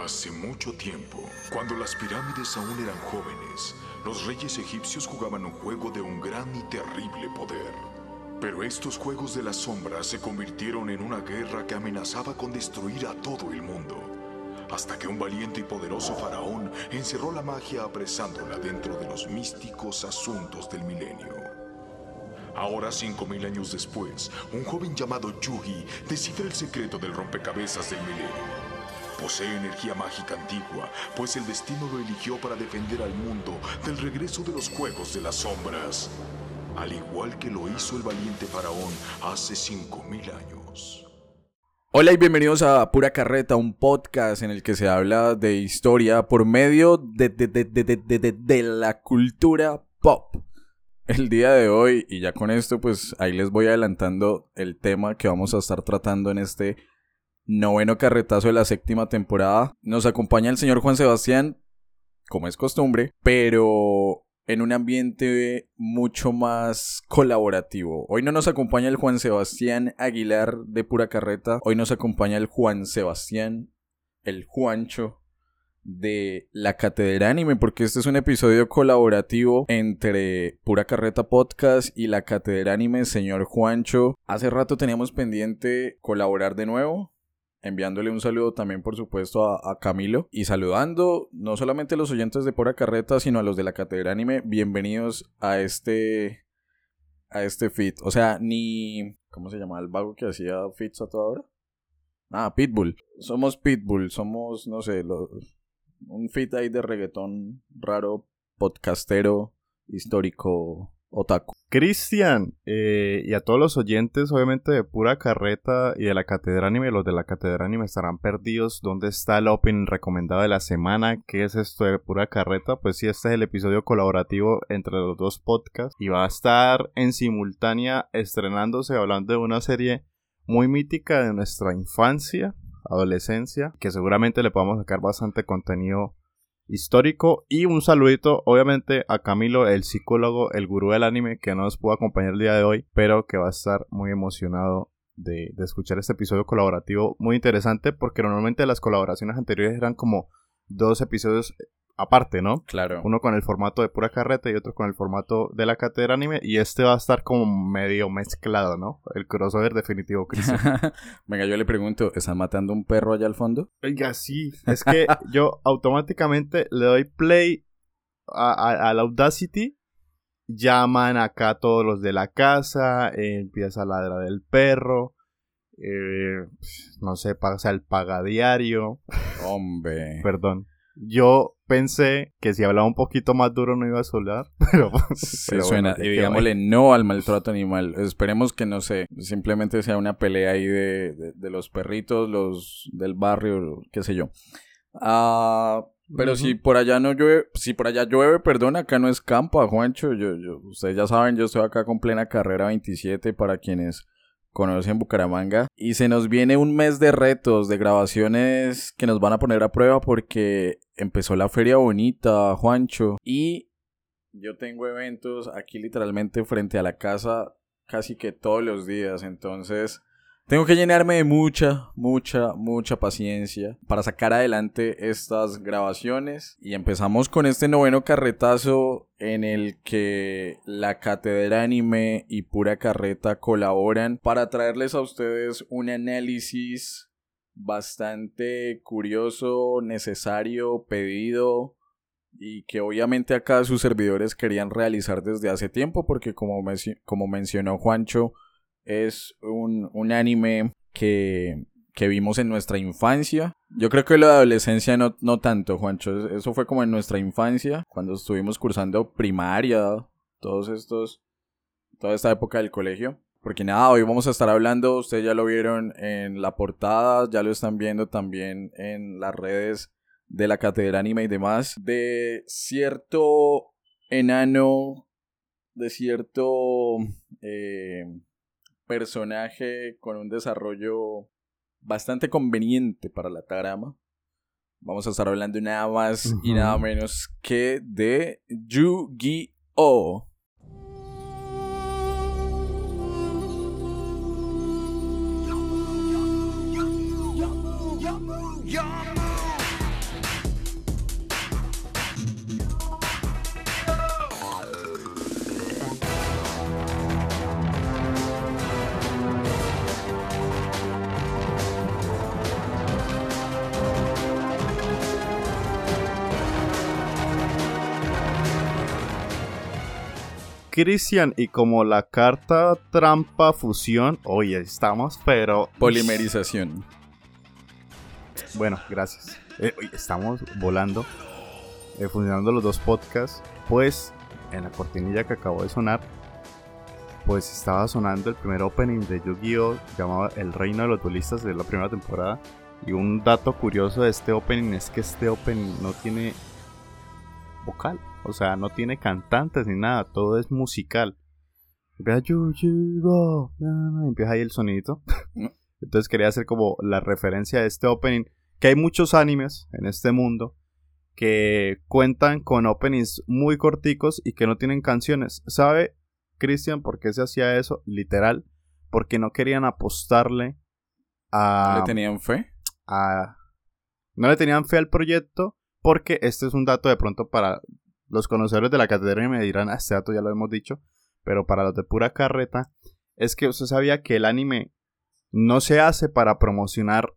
Hace mucho tiempo, cuando las pirámides aún eran jóvenes, los reyes egipcios jugaban un juego de un gran y terrible poder. Pero estos juegos de las sombras se convirtieron en una guerra que amenazaba con destruir a todo el mundo, hasta que un valiente y poderoso faraón encerró la magia apresándola dentro de los místicos asuntos del milenio. Ahora, cinco mil años después, un joven llamado Yugi descifra el secreto del rompecabezas del milenio. Posee energía mágica antigua, pues el destino lo eligió para defender al mundo del regreso de los Juegos de las Sombras, al igual que lo hizo el valiente faraón hace 5.000 años. Hola y bienvenidos a Pura Carreta, un podcast en el que se habla de historia por medio de, de, de, de la cultura pop. El día de hoy, y ya con esto, pues ahí les voy adelantando el tema que vamos a estar tratando en este noveno carretazo de la séptima temporada. Nos acompaña el señor Juan Sebastián, como es costumbre, pero en un ambiente mucho más colaborativo. Hoy no nos acompaña el Juan Sebastián Aguilar de pura carreta, hoy nos acompaña el Juan Sebastián, el Juancho de la Cátedra Anime, porque este es un episodio colaborativo entre Pura Carreta Podcast y la Cátedra Anime, señor Juancho. Hace rato teníamos pendiente colaborar de nuevo, enviándole un saludo también, por supuesto, a, Camilo y saludando no solamente a los oyentes de Pura Carreta, sino a los de la Cátedra Anime. Bienvenidos a este a este fit. O sea, ni ¿cómo se llama el vago que hacía fits a toda hora? Ah, Pitbull. Somos Pitbull, somos no sé, un fit ahí de reggaetón raro, podcastero, histórico, otaku. Cristian, eh, y a todos los oyentes, obviamente, de pura carreta y de la Catedral Anime, los de la Catedral Anime estarán perdidos. ¿Dónde está el Open recomendado de la semana? ¿Qué es esto de pura carreta? Pues sí, este es el episodio colaborativo entre los dos podcasts y va a estar en simultánea estrenándose hablando de una serie muy mítica de nuestra infancia, adolescencia, que seguramente le podamos sacar bastante contenido histórico. Y un saludito, obviamente, a Camilo, el psicólogo, el gurú del anime, que no nos pudo acompañar el día de hoy, pero que va a estar muy emocionado de, de escuchar este episodio colaborativo muy interesante, porque normalmente las colaboraciones anteriores eran como dos episodios aparte, ¿no? Claro. Uno con el formato de pura carreta y otro con el formato de la cátedra anime. Y este va a estar como medio mezclado, ¿no? El crossover definitivo, Cristian. Venga, yo le pregunto, ¿están matando un perro allá al fondo? Oiga, sí. Es que yo automáticamente le doy play a, la Audacity. Llaman acá todos los de la casa. empieza a ladrar el perro. Eh, no sé, pasa el pagadiario. Hombre. Perdón. Yo pensé que si hablaba un poquito más duro no iba a solar, pero... Se suena, y digámosle no al maltrato animal. Esperemos que no sé, simplemente sea una pelea ahí de, de, los perritos, los del barrio, qué sé yo. Ah... Pero si por allá no llueve, si por allá llueve, perdón, acá no es campo, Juancho. Yo, yo, ustedes ya saben, yo estoy acá con plena carrera 27 para quienes conocen Bucaramanga. Y se nos viene un mes de retos, de grabaciones que nos van a poner a prueba porque empezó la feria bonita, Juancho. Y yo tengo eventos aquí literalmente frente a la casa casi que todos los días. Entonces tengo que llenarme de mucha, mucha, mucha paciencia para sacar adelante estas grabaciones. Y empezamos con este noveno carretazo en el que la Cátedra Anime y Pura Carreta colaboran para traerles a ustedes un análisis bastante curioso, necesario, pedido y que obviamente acá sus servidores querían realizar desde hace tiempo porque como, como mencionó Juancho, es un, un anime que, que, vimos en nuestra infancia. Yo creo que la adolescencia no, no tanto, Juancho. Eso fue como en nuestra infancia, cuando estuvimos cursando primaria, todos estos, toda esta época del colegio. Porque nada, hoy vamos a estar hablando, ustedes ya lo vieron en la portada, ya lo están viendo también en las redes de la Cátedra Anime y demás, de cierto enano, de cierto eh, personaje con un desarrollo bastante conveniente para la trama. Vamos a estar hablando nada más y nada menos que de Yu-Gi-Oh! Cristian, y como la carta trampa fusión, hoy estamos, pero... Polimerización. Bueno, gracias. Eh, estamos volando, eh, funcionando los dos podcasts. Pues, en la cortinilla que acabó de sonar, pues estaba sonando el primer opening de Yu-Gi-Oh! llamado El Reino de los Duelistas de la primera temporada. Y un dato curioso de este opening es que este opening no tiene vocal. O sea, no tiene cantantes ni nada, todo es musical. Empieza, empieza ahí el sonidito. Entonces quería hacer como la referencia de este opening. Que hay muchos animes en este mundo que cuentan con openings muy corticos y que no tienen canciones. ¿Sabe, Cristian, por qué se hacía eso? Literal, porque no querían apostarle a... ¿No le tenían fe? A... No le tenían fe al proyecto porque este es un dato de pronto para los conocedores de la catedral me dirán, este dato ya lo hemos dicho, pero para los de pura carreta, es que usted sabía que el anime no se hace para promocionar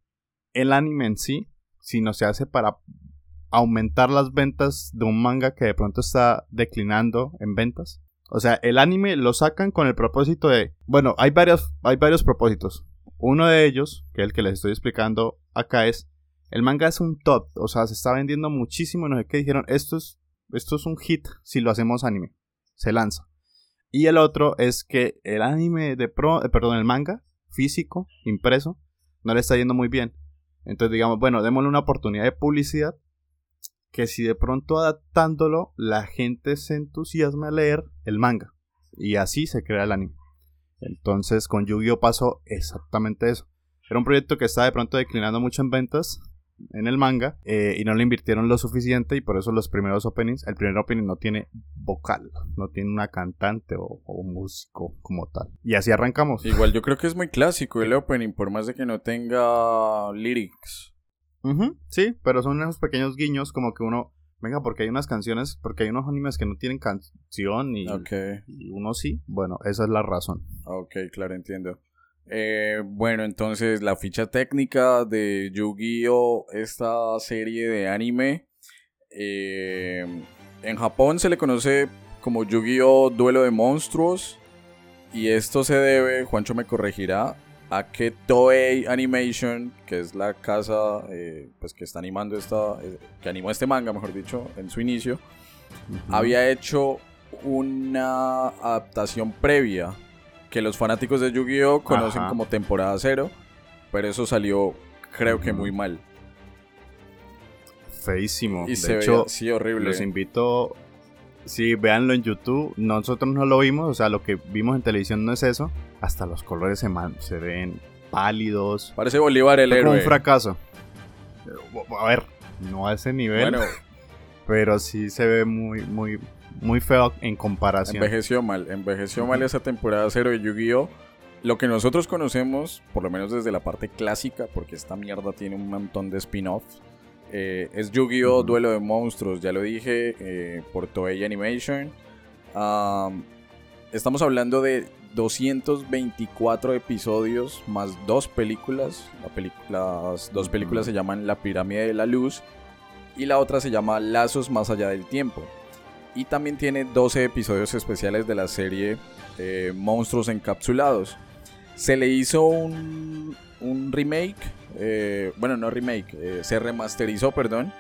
el anime en sí, sino se hace para aumentar las ventas de un manga que de pronto está declinando en ventas. O sea, el anime lo sacan con el propósito de, bueno, hay varios, hay varios propósitos. Uno de ellos, que es el que les estoy explicando acá, es el manga es un top, o sea, se está vendiendo muchísimo, no sé qué dijeron, esto es esto es un hit si lo hacemos anime. Se lanza. Y el otro es que el anime de pro, eh, perdón, el manga físico, impreso, no le está yendo muy bien. Entonces digamos, bueno, démosle una oportunidad de publicidad que si de pronto adaptándolo la gente se entusiasma a leer el manga. Y así se crea el anime. Entonces con Yu-Gi-Oh pasó exactamente eso. Era un proyecto que estaba de pronto declinando mucho en ventas en el manga eh, y no le invirtieron lo suficiente y por eso los primeros openings, el primer opening no tiene vocal, no tiene una cantante o, un músico como tal. Y así arrancamos. Igual yo creo que es muy clásico el opening, por más de que no tenga lyrics. sí, pero son esos pequeños guiños como que uno, venga, porque hay unas canciones, porque hay unos animes que no tienen canción y, y uno sí, bueno, esa es la razón. Ok, claro, entiendo. Eh, bueno, entonces la ficha técnica de Yu-Gi-Oh! Esta serie de anime. Eh, en Japón se le conoce como Yu-Gi-Oh! Duelo de Monstruos. Y esto se debe, Juancho me corregirá, a que Toei Animation, que es la casa eh, pues que está animando esta, que animó este manga, mejor dicho, en su inicio, había hecho una adaptación previa que los fanáticos de Yu-Gi-Oh conocen como temporada cero, pero eso salió creo que muy mal. Feísimo. Y de hecho, sí, horrible. Los invito, sí, véanlo en YouTube. Nosotros no lo vimos, o sea, lo que vimos en televisión no es eso. Hasta los colores se, se ven pálidos. Parece Bolívar el héroe. un fracaso. A ver, no a ese nivel. Bueno. Pero sí se ve muy, muy, muy feo en comparación. Envejeció mal, envejeció mal esa temporada cero de Yu-Gi-Oh! Lo que nosotros conocemos, por lo menos desde la parte clásica, porque esta mierda tiene un montón de spin-offs, eh, es Yu-Gi-Oh! Duelo de Monstruos, ya lo dije, eh, por Toei Animation. estamos hablando de 224 episodios más dos películas. las dos películas se llaman La Pirámide de la Luz y la otra se llama Lazos más allá del tiempo. Y también tiene 12 episodios especiales de la serie eh, Monstruos Encapsulados. Se le hizo un, remake, eh, bueno, no remake, eh, se remasterizó, perdón,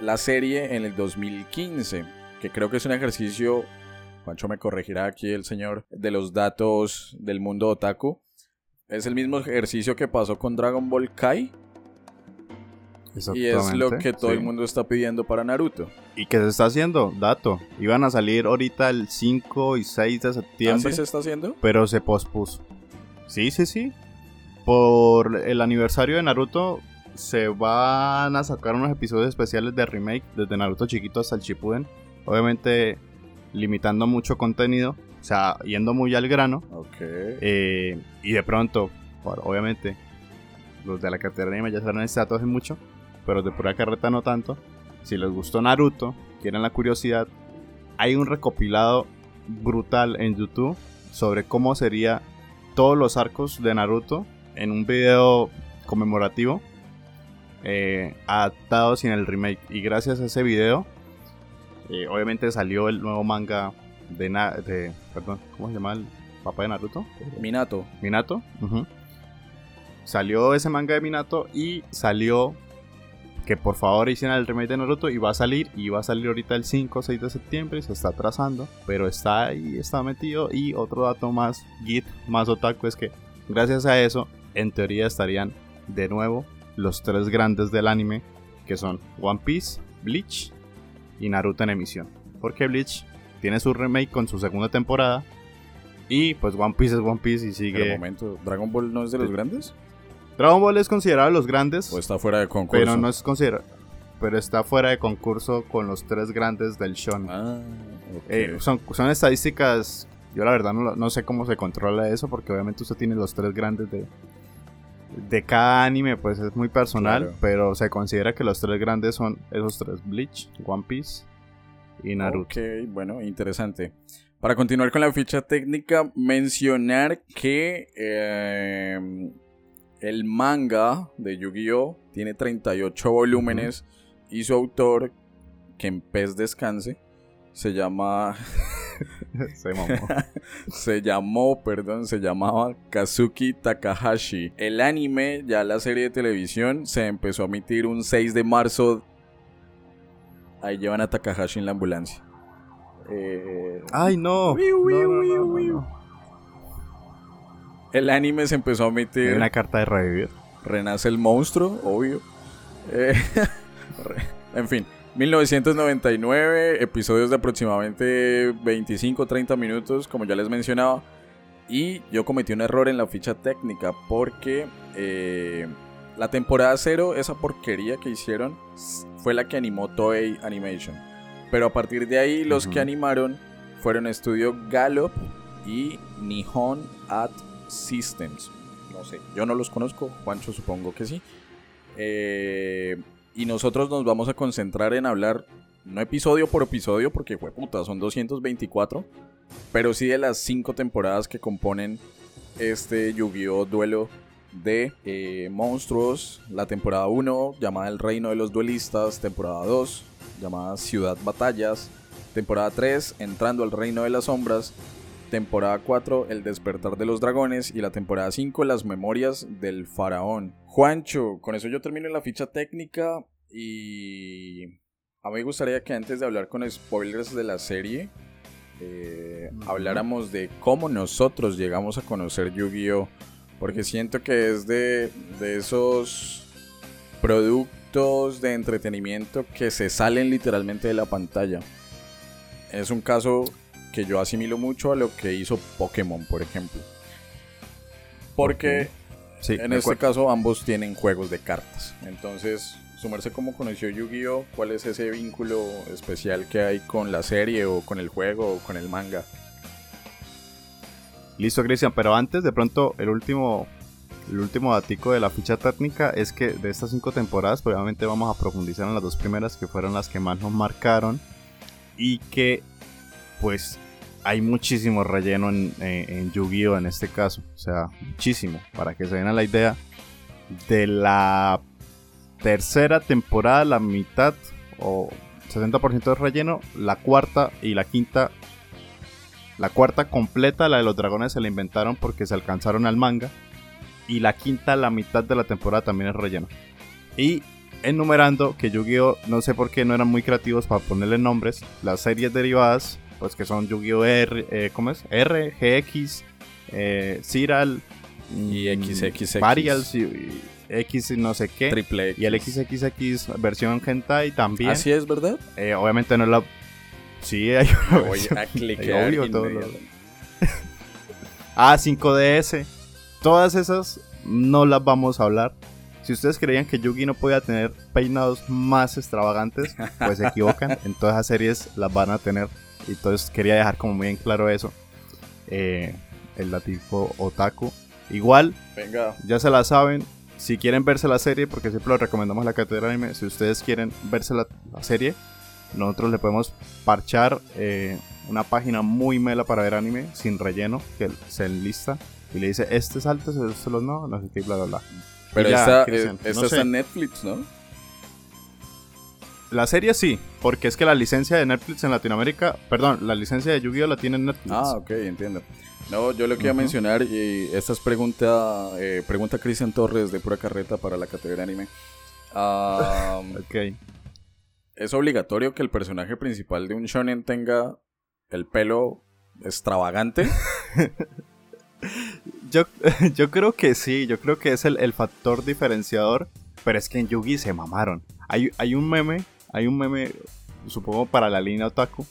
la serie en el 2015, que creo que es un ejercicio, Juancho me corregirá aquí el señor, de los datos del mundo otaku. Es el mismo ejercicio que pasó con Dragon Ball Kai, y es lo que todo el mundo está pidiendo para Naruto. ¿Y qué se está haciendo? Dato. Iban a salir ahorita el 5 y 6 de septiembre. ¿Así se está haciendo? Pero se pospuso. Sí, sí, sí. Por el aniversario de Naruto se van a sacar unos episodios especiales de remake desde Naruto chiquito hasta el Shippuden. Obviamente limitando mucho contenido. O sea, yendo muy al grano. Ok. Eh, y de pronto, obviamente, los de la catedral ya saben este dato hace mucho pero de pura carreta no tanto. Si les gustó Naruto, quieren la curiosidad, hay un recopilado brutal en YouTube sobre cómo sería todos los arcos de Naruto en un video conmemorativo eh, adaptados en el remake. Y gracias a ese video, eh, obviamente salió el nuevo manga de, de perdón, ¿cómo se llama el papá de Naruto? Minato. Minato. Salió ese manga de Minato y salió que por favor hicieran el remake de Naruto y va a salir y va a salir ahorita el 5 o 6 de septiembre se está atrasando, pero está ahí, está metido y otro dato más git, más otaku es que gracias a eso en teoría estarían de nuevo los tres grandes del anime que son One Piece, Bleach y Naruto en emisión. Porque Bleach tiene su remake con su segunda temporada y pues One Piece es One Piece y sigue... momento, ¿Dragon Ball no es de los grandes? Dragon Ball es considerado los grandes. O está fuera de concurso. Pero no es considerado. Pero está fuera de concurso con los tres grandes del shonen. Ah, eh, son, son estadísticas. Yo la verdad no, no, sé cómo se controla eso, porque obviamente usted tiene los tres grandes de, de cada anime, pues es muy personal, pero se considera que los tres grandes son esos tres: Bleach, One Piece y Naruto. Ok, bueno, interesante. Para continuar con la ficha técnica, mencionar que eh, el manga de Yu-Gi-Oh! tiene 38 volúmenes y su autor, que en pez descanse, se llama... se llamó. se llamó, perdón, se llamaba Kazuki Takahashi. El anime, ya la serie de televisión, se empezó a emitir un 6 de marzo. Ahí llevan a Takahashi en la ambulancia. Eh... Ay, no. El anime se empezó a emitir. Una carta de revivir. Renace el monstruo, obvio. Eh, en fin, 1999, episodios de aproximadamente 25-30 minutos, como ya les mencionaba. Y yo cometí un error en la ficha técnica porque eh, la temporada 0, esa porquería que hicieron, fue la que animó Toei Animation. Pero a partir de ahí, los que animaron fueron Estudio Gallop y Nihon at Systems. No sé, yo no los conozco, Juancho supongo que sí. Eh, y nosotros nos vamos a concentrar en hablar, no episodio por episodio, porque puta, son 224, pero sí de las 5 temporadas que componen este Yu-Gi-Oh! Duelo de eh, monstruos. La temporada 1, llamada El Reino de los Duelistas. Temporada 2, llamada Ciudad Batallas. Temporada 3, Entrando al Reino de las Sombras temporada 4 El despertar de los dragones y la temporada 5 Las memorias del faraón. Juancho, con eso yo termino la ficha técnica y a mí me gustaría que antes de hablar con spoilers de la serie, eh, habláramos de cómo nosotros llegamos a conocer Yu-Gi-Oh! Porque siento que es de, de esos productos de entretenimiento que se salen literalmente de la pantalla. Es un caso que yo asimilo mucho a lo que hizo Pokémon, por ejemplo. Porque en este caso ambos tienen juegos de cartas. Entonces, sumarse como conoció Yu-Gi-Oh, ¿cuál es ese vínculo especial que hay con la serie o con el juego o con el manga? Listo, Cristian, pero antes de pronto el último el último datico de la ficha técnica es que de estas cinco temporadas, obviamente vamos a profundizar en las dos primeras que fueron las que más nos marcaron y que pues hay muchísimo relleno en, Yu-Gi-Oh! en este caso. O sea, muchísimo. Para que se den la idea. De la tercera temporada, la mitad o 60% de relleno. La cuarta y la quinta. La cuarta completa, la de los dragones, se la inventaron porque se alcanzaron al manga. Y la quinta, la mitad de la temporada también es relleno. Y enumerando que Yu-Gi-Oh! no sé por qué no eran muy creativos para ponerle nombres. Las series derivadas pues que son Yu-Gi-Oh! R, eh, ¿cómo es? R, GX, eh, Ciral y XXX. Varials y, X no sé qué. Triple Y el XXX versión Hentai también. Así es, ¿verdad? Eh, obviamente no es la... Sí, hay una Voy a clicar Ah, 5DS. Todas esas no las vamos a hablar. Si ustedes creían que Yugi no podía tener peinados más extravagantes, pues se equivocan. en todas esas series las van a tener. Y entonces quería dejar como muy en claro eso. Eh, el latigo otaku. Igual, Venga. ya se la saben. si quieren verse la serie, porque siempre lo recomendamos la cátedra anime, si ustedes quieren verse la, serie, nosotros le podemos parchar eh, una página muy mela para ver anime, sin relleno, que se enlista y le dice, este salto, este los no, no sé qué, bla, bla, bla. Pero esta, eh, está en Netflix, ¿no? La serie sí, porque es que la licencia de Netflix en Latinoamérica, perdón, la licencia de Yu-Gi-Oh la tiene Netflix. Ah, ok, entiendo. No, yo lo que iba a mencionar, y esta es pregunta, eh, pregunta Cristian Torres de pura carreta para la categoría anime. ok. ¿Es obligatorio que el personaje principal de un shonen tenga el pelo extravagante? yo, yo creo que sí, yo creo que es el, factor diferenciador, pero es que en Yugi se mamaron. Hay, hay un meme, hay un meme, supongo para la línea otaku,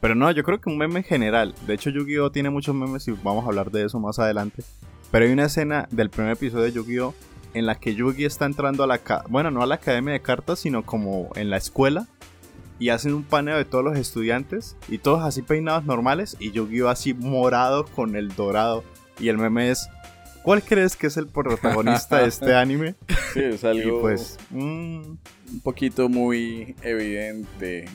pero no, yo creo que un meme en general. De hecho, Yu-Gi-Oh! tiene muchos memes y vamos a hablar de eso más adelante. Pero hay una escena del primer episodio de Yu-Gi-Oh! en la que Yugi está entrando a la... Bueno, no a la academia de cartas, sino como en la escuela. Y hacen un paneo de todos los estudiantes. Y todos así peinados normales. Y Yu-Gi-Oh! así morado con el dorado. Y el meme es... ¿Cuál crees que es el protagonista de este anime? Sí, es algo... Y pues... Mm, un poquito muy evidente.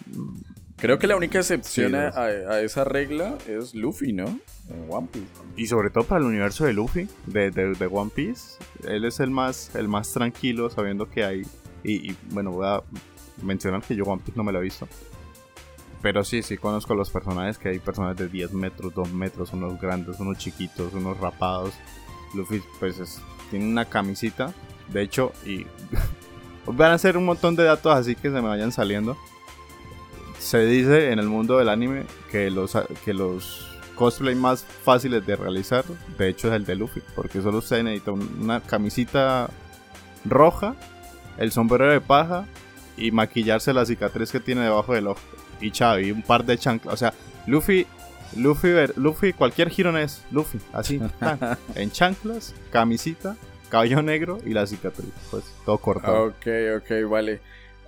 Creo que la única excepción a, esa regla es Luffy, ¿no? En One Piece. Y sobre todo para el universo de Luffy, de, de, One Piece. Él es el más, el más tranquilo, sabiendo que hay. Y, bueno, voy a mencionar que yo One Piece no me lo he visto. Pero sí, sí conozco los personajes, que hay personajes de 10 metros, 2 metros, unos grandes, unos chiquitos, unos rapados. Luffy, pues, tiene una camisita. De hecho, y van a ser un montón de datos así que se me vayan saliendo se dice en el mundo del anime que los, que los cosplay más fáciles de realizar, de hecho es el de Luffy, porque solo se necesita una camisita roja, el sombrero de paja y maquillarse la cicatriz que tiene debajo del ojo. Y un par de chanclas. O sea, Luffy, Luffy, Luffy, cualquier giro es Luffy, así, en chanclas, camisita, cabello negro y la cicatriz, pues todo cortado. Ok, ok, vale.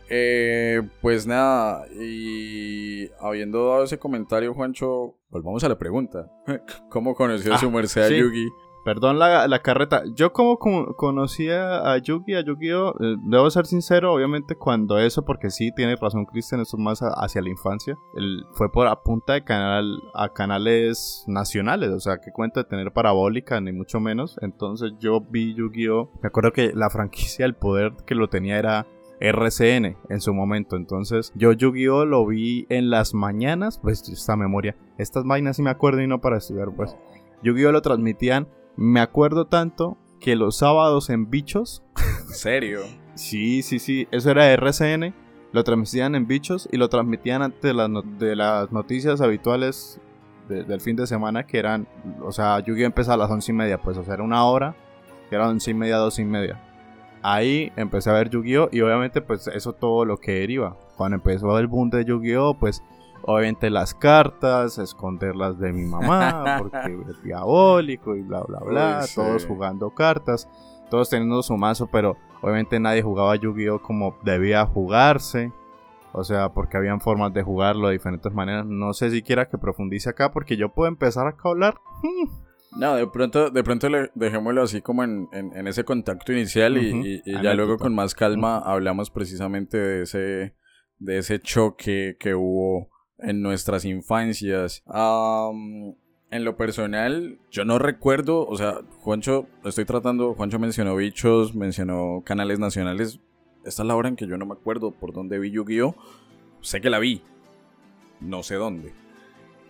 Eh, pues nada, y habiendo dado ese comentario, Juancho, volvamos a la pregunta. ¿Cómo conoció a su ah, merced a Yugi? Perdón la, la, carreta. Yo como, conocía a Yugi, a Yu-Gi-Oh, eh, debo ser sincero, obviamente cuando eso, porque sí, tiene razón Cristian, eso es más hacia la infancia. Él fue por a punta de canal a canales nacionales, o sea, que cuenta de tener parabólica, ni mucho menos. Entonces yo vi Yu-Gi-Oh, me acuerdo que la franquicia, el poder que lo tenía era RCN en su momento. Entonces, yo Yu-Gi-Oh lo vi en las mañanas, pues esta memoria, estas vainas sí me acuerdo y no para estudiar, pues. Yu-Gi-Oh lo transmitían, me acuerdo tanto que los sábados en Bichos. ¿En serio? sí, sí, sí, eso era RCN. Lo transmitían en Bichos y lo transmitían antes de, de las noticias habituales del fin de semana que eran, o sea, Yu-Gi-Oh empezaba a las once y media, pues, o sea, era una hora, que era once y media, doce y media ahí empecé a ver Yu-Gi-Oh! y obviamente pues eso todo lo que deriva. Cuando empezó el boom de Yu-Gi-Oh! pues obviamente las cartas, esconderlas de mi mamá porque es diabólico y bla bla bla, todos jugando cartas, todos teniendo su mazo, pero obviamente nadie jugaba Yu-Gi-Oh! como debía jugarse. O sea, porque habían formas de jugarlo de diferentes maneras. No sé si quiera que profundice acá porque yo puedo empezar acá a hablar. Hmm, no, de pronto, de pronto le, dejémoslo así como en, ese contacto inicial y, ya luego con más calma hablamos precisamente de ese, de ese choque que hubo en nuestras infancias. en lo personal, yo no recuerdo, o sea, Juancho, estoy tratando, Juancho mencionó bichos, mencionó canales nacionales. Esta es la hora en que yo no me acuerdo por dónde vi Yu-Gi-Oh! Sé que la vi, no sé dónde.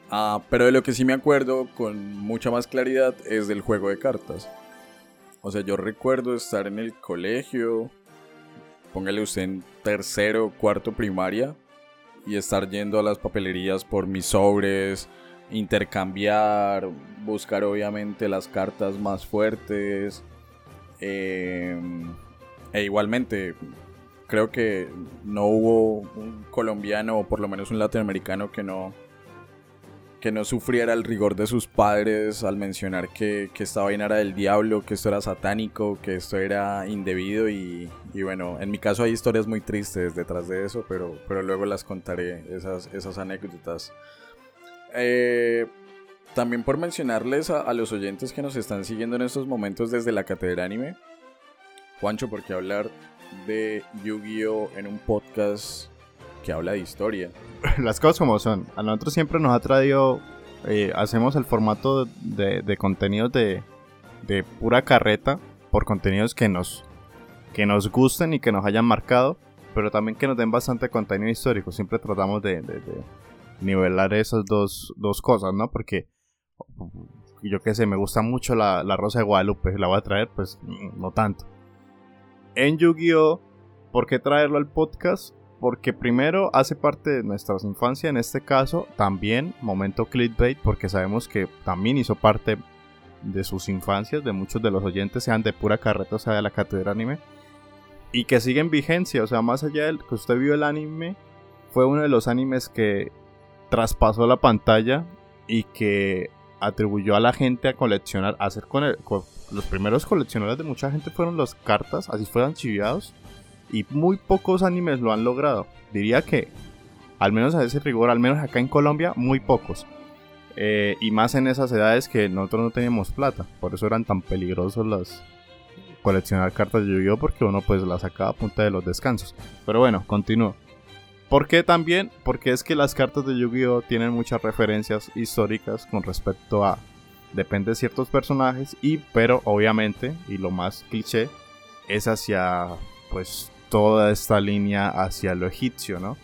Ah, pero de lo que sí me acuerdo con mucha más claridad es del juego de cartas. O sea, yo recuerdo estar en el colegio, póngale usted en tercero, cuarto primaria, y estar yendo a las papelerías por mis sobres, intercambiar, buscar obviamente las cartas más fuertes. Em, e igualmente, creo que no hubo un colombiano o por lo menos un latinoamericano que no que no sufriera el rigor de sus padres al mencionar que, que esta vaina era del diablo, que esto era satánico, que esto era indebido y, bueno, en mi caso hay historias muy tristes detrás de eso, pero, pero luego las contaré, esas, esas anécdotas. Eh, también por mencionarles a, los oyentes que nos están siguiendo en estos momentos desde la Cátedra Anime, Juancho, ¿por qué hablar de Yu-Gi-Oh en un podcast que habla de historia? Las cosas como son. A nosotros siempre nos ha traído, eh, hacemos el formato de, contenidos de, pura carreta por contenidos que nos, que nos gusten y que nos hayan marcado, pero también que nos den bastante contenido histórico. Siempre tratamos de nivelar esas dos, dos, cosas, ¿no? Porque yo qué sé, me gusta mucho la, la, Rosa de Guadalupe, la voy a traer, pues no tanto. En Yu-Gi-Oh! ¿Por qué traerlo al podcast? Porque primero hace parte de nuestra infancia, en este caso, también momento clickbait, porque sabemos que también hizo parte de sus infancias, de muchos de los oyentes, sean de pura carreta, o sea, de la cátedra anime, y que siguen vigencia, o sea, más allá del que usted vio el anime, fue uno de los animes que traspasó la pantalla y que atribuyó a la gente a coleccionar, a hacer con, el, los primeros coleccionadores de mucha gente fueron los cartas, así fueron chiviados, y muy pocos animes lo han logrado. Diría que, al menos a ese rigor, al menos acá en Colombia, muy pocos. Eh, y más en esas edades que nosotros no teníamos plata. Por eso eran tan peligrosos las coleccionar cartas de Yu-Gi-Oh! Porque uno pues las sacaba a punta de los descansos. Pero bueno, continúo. ¿Por qué también? Porque es que las cartas de Yu-Gi-Oh! tienen muchas referencias históricas con respecto a. Depende de ciertos personajes. Y, pero obviamente, y lo más cliché, es hacia pues toda esta línea hacia lo egipcio, ¿no?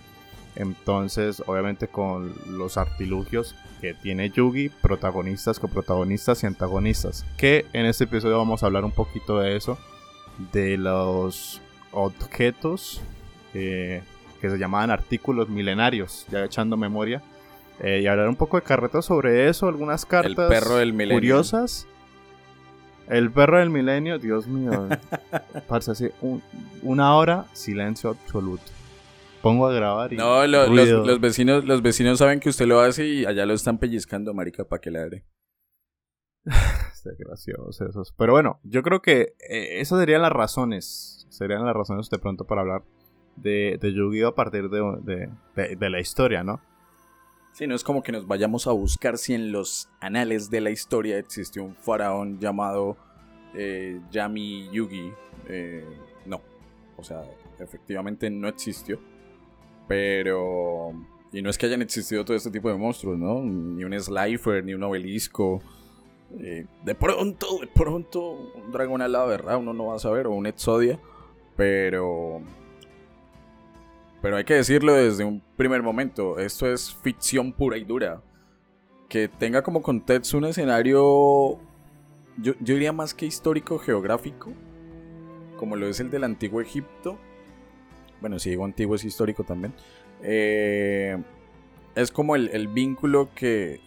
Entonces, obviamente con los artilugios que tiene Yugi, protagonistas, coprotagonistas y antagonistas. Que en este episodio vamos a hablar un poquito de eso, de los objetos eh, que se llamaban artículos milenarios, ya echando memoria. Eh, y hablar un poco de carretas sobre eso, algunas cartas El perro del milenio. curiosas. El perro del milenio, Dios mío. Parce, así un, una hora, silencio absoluto pongo a grabar y. No, lo, los, los, vecinos, los vecinos saben que usted lo hace y allá lo están pellizcando, marica, para que le abre. Está gracioso esos. Pero bueno, yo creo que eh, esas serían las razones. Serían las razones de pronto para hablar de, de Yu-Gi-Oh! a partir de, de, de, la historia, ¿no? Sí, no es como que nos vayamos a buscar si en los anales de la historia existió un faraón llamado eh, Yami Yugi. Eh, no, o sea, efectivamente no existió. Pero... Y no es que hayan existido todo este tipo de monstruos, ¿no? Ni un Slifer, ni un obelisco. Eh, de pronto, de pronto, un dragón alado, ¿verdad? Uno no va a saber, o un Exodia. Pero... Pero hay que decirlo desde un primer momento. Esto es ficción pura y dura. Que tenga como contexto un escenario... Yo, yo diría más que histórico geográfico. Como lo es el del antiguo Egipto bueno, si digo antiguo es histórico también, eh, es como el, vínculo que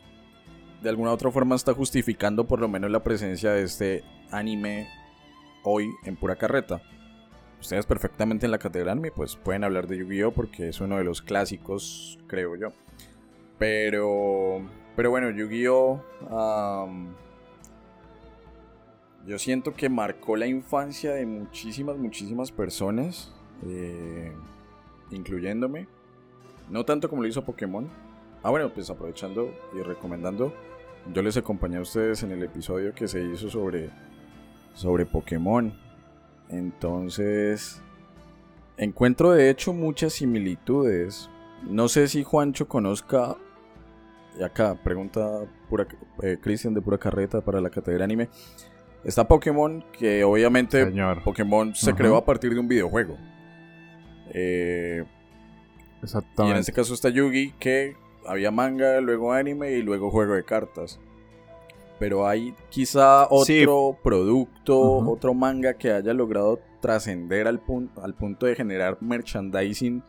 de alguna u otra forma está justificando por lo menos la presencia de este anime hoy en pura carreta. Ustedes perfectamente en la catedral pues pueden hablar de Yu-Gi-Oh porque es uno de los clásicos, creo yo. Pero, pero bueno, Yu-Gi-Oh yo siento que marcó la infancia de muchísimas, muchísimas personas. Eh, incluyéndome. No tanto como lo hizo Pokémon. Ah, bueno, pues aprovechando y recomendando, yo les acompañé a ustedes en el episodio que se hizo sobre, sobre Pokémon. Entonces, encuentro de hecho muchas similitudes. No sé si Juancho conozca, y acá pregunta pura, eh, Cristian de pura carreta para la cátedra anime. Está Pokémon, que obviamente Pokémon se creó a partir de un videojuego. Eh, Exactamente. Y en este caso está Yugi, que había manga, luego anime y luego juego de cartas. Pero hay quizá otro producto, otro manga que haya logrado trascender al, al punto de generar merchandising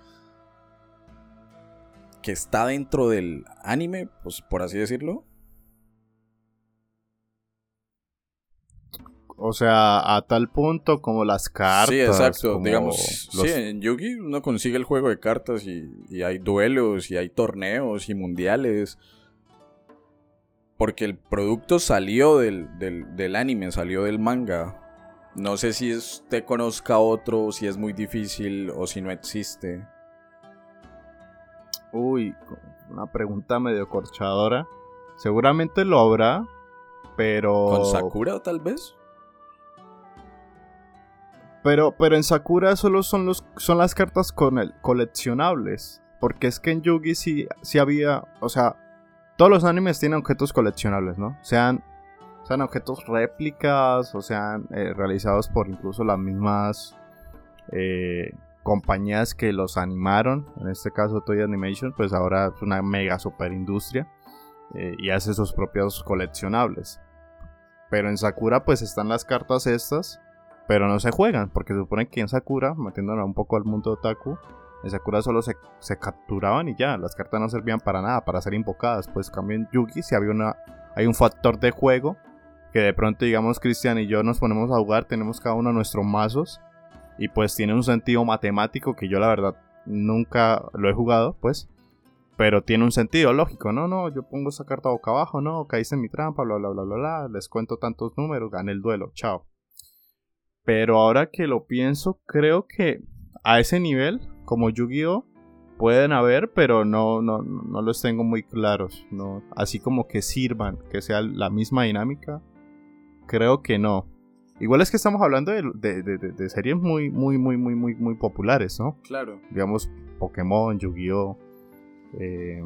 que está dentro del anime, pues por así decirlo. O sea, a tal punto como las cartas. Sí, exacto. Digamos, sí, en Yugi uno consigue el juego de cartas y, hay duelos y hay torneos y mundiales. Porque el producto salió del, del, anime, salió del manga. No sé si usted conozca otro, si es muy difícil o si no existe. Uy, una pregunta medio corchadora. Seguramente lo habrá, pero... ¿Con Sakura tal vez? Pero, pero en Sakura solo son, los, son las cartas con el, coleccionables. Porque es que en Yugi sí, sí había. O sea, todos los animes tienen objetos coleccionables, ¿no? Sean, sean objetos réplicas o sean eh, realizados por incluso las mismas eh, compañías que los animaron. En este caso, Toy Animation, pues ahora es una mega super industria eh, y hace sus propios coleccionables. Pero en Sakura, pues están las cartas estas pero no se juegan, porque se supone que en Sakura, metiéndonos un poco al mundo otaku, en Sakura solo se, capturaban y ya, las cartas no servían para nada, para ser invocadas. Pues cambio en Yugi, si había una, hay un factor de juego que de pronto, digamos, Cristian y yo nos ponemos a jugar, tenemos cada uno nuestros mazos y pues tiene un sentido matemático que yo la verdad nunca lo he jugado, pues. Pero tiene un sentido lógico, no, no, yo pongo esa carta boca abajo, no, caíste en mi trampa, bla, bla, bla, bla, bla, les cuento tantos números, gané el duelo, chao. Pero ahora que lo pienso, creo que a ese nivel, como Yu-Gi-Oh! pueden haber, pero no, no, no los tengo muy claros. No, así como que sirvan, que sea la misma dinámica. Creo que no. Igual es que estamos hablando de, series muy, muy, muy, muy, muy, muy populares, ¿no? Claro. Digamos, Pokémon, Yu-Gi-Oh! Eh,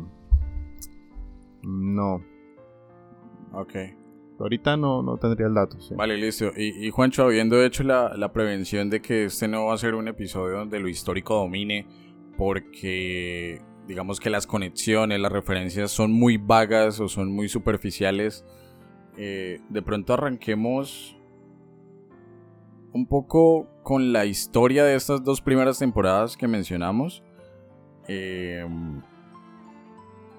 no. Ok. Ahorita no, no tendría el dato. Vale, listo. Y, Juancho, habiendo hecho la, prevención de que este no va a ser un episodio donde lo histórico domine, porque digamos que las conexiones, las referencias son muy vagas o son muy superficiales, eh, de pronto arranquemos un poco con la historia de estas dos primeras temporadas que mencionamos. Em,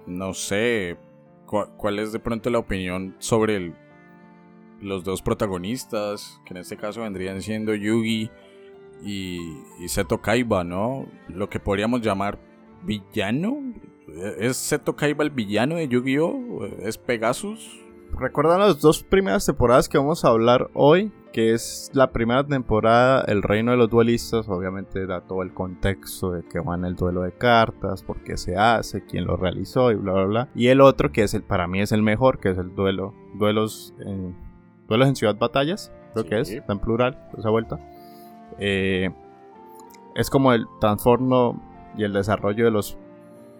no sé, ¿cuál es de pronto la opinión sobre el los dos protagonistas, que en este caso vendrían siendo Yugi y, Seto Kaiba, ¿no? Lo que podríamos llamar villano. ¿Es Seto Kaiba el villano de Yu-Gi-Oh? ¿Es Pegasus? ¿Recuerdan las dos primeras temporadas que vamos a hablar hoy? Que es la primera temporada, El Reino de los Duelistas. Obviamente da todo el contexto de que van el duelo de cartas, por qué se hace, quién lo realizó y bla bla bla. Y el otro, que es el, para mí es el mejor, que es el duelo. Duelos en duelos en Ciudad Batallas, creo que es, está en plural, esa vuelta. Eh, es como el transformo y el desarrollo de los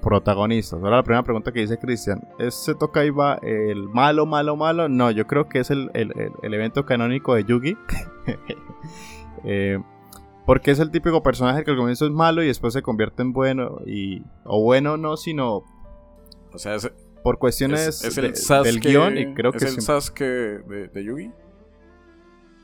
protagonistas. Ahora la primera pregunta que dice Cristian, ¿es Seto Kaiba el malo, malo, malo? No, yo creo que es el, evento canónico de Yugi. Eh, porque es el típico personaje que al comienzo es malo y después se convierte en bueno. Y, o bueno no, sino... O sea, es, por cuestiones del guion y creo que es el Sasuke de, Yugi.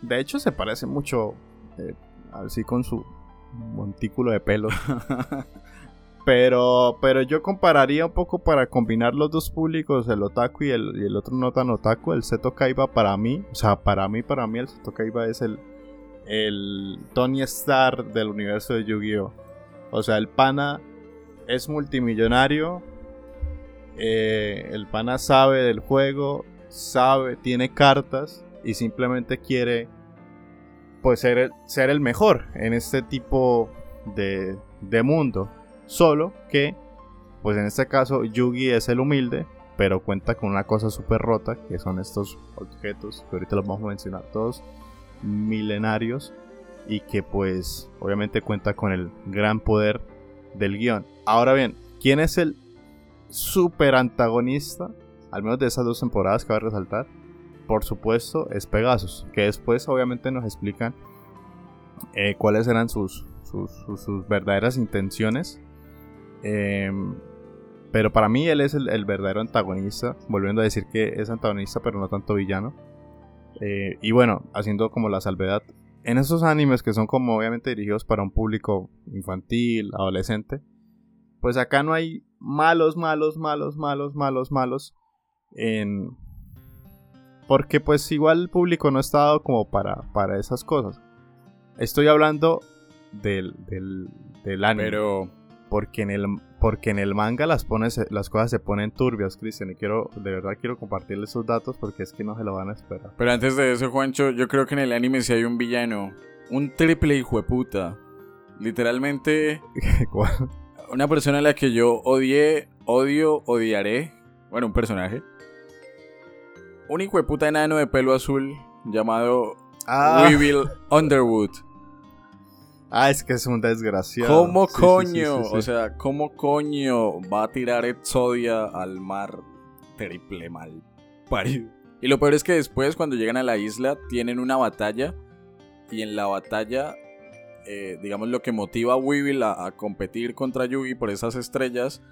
De hecho se parece mucho eh, así con su montículo de pelo. pero, pero yo compararía un poco para combinar los dos públicos, el otaku y el, y el otro no tan otaku, el Seto Kaiba para mí, o sea, para mí, para mí el Seto Kaiba es el, el Tony Stark del universo de Yu-Gi-Oh! O sea, el pana es multimillonario, eh, el pana sabe del juego, sabe, tiene cartas y simplemente quiere pues ser el, ser el mejor en este tipo de, de mundo. Solo que, pues en este caso, Yugi es el humilde, pero cuenta con una cosa súper rota, que son estos objetos, que ahorita los vamos a mencionar todos, milenarios, y que pues obviamente cuenta con el gran poder del guion. Ahora bien, ¿quién es el super antagonista, al menos de esas dos temporadas que va a resaltar, por supuesto, es Pegasus, que después obviamente nos explican eh, cuáles eran sus, sus, verdaderas intenciones. Em, pero para mí él es el, verdadero antagonista, volviendo a decir que es antagonista pero no tanto villano. Eh, y bueno, haciendo como la salvedad, en esos animes que son como obviamente dirigidos para un público infantil, adolescente, pues acá no hay malos, malos, malos, malos, malos, malos. En... Porque pues igual el público no ha estado como para, para esas cosas. Estoy hablando del, del, del anime. Pero... Porque en el, porque en el manga las, pones, las cosas se ponen turbias, Cristian. Y quiero, de verdad quiero compartirle esos datos porque es que no se lo van a esperar. Pero antes de eso, Juancho, yo creo que en el anime sí hay un villano. Un triple hijo de puta. Literalmente. Una persona a la que yo odié, odio, odiaré. Bueno, un personaje. Un hijo de puta enano de pelo azul llamado ah. Weevil Underwood. Ah, es que es un desgraciado. ¿Cómo coño? o sea, ¿cómo coño va a tirar Exodia al mar triple mal parido? Y lo peor es que después, cuando llegan a la isla, tienen una batalla. Y en la batalla, eh, digamos, lo que motiva a Weevil a, competir contra Yugi por esas estrellas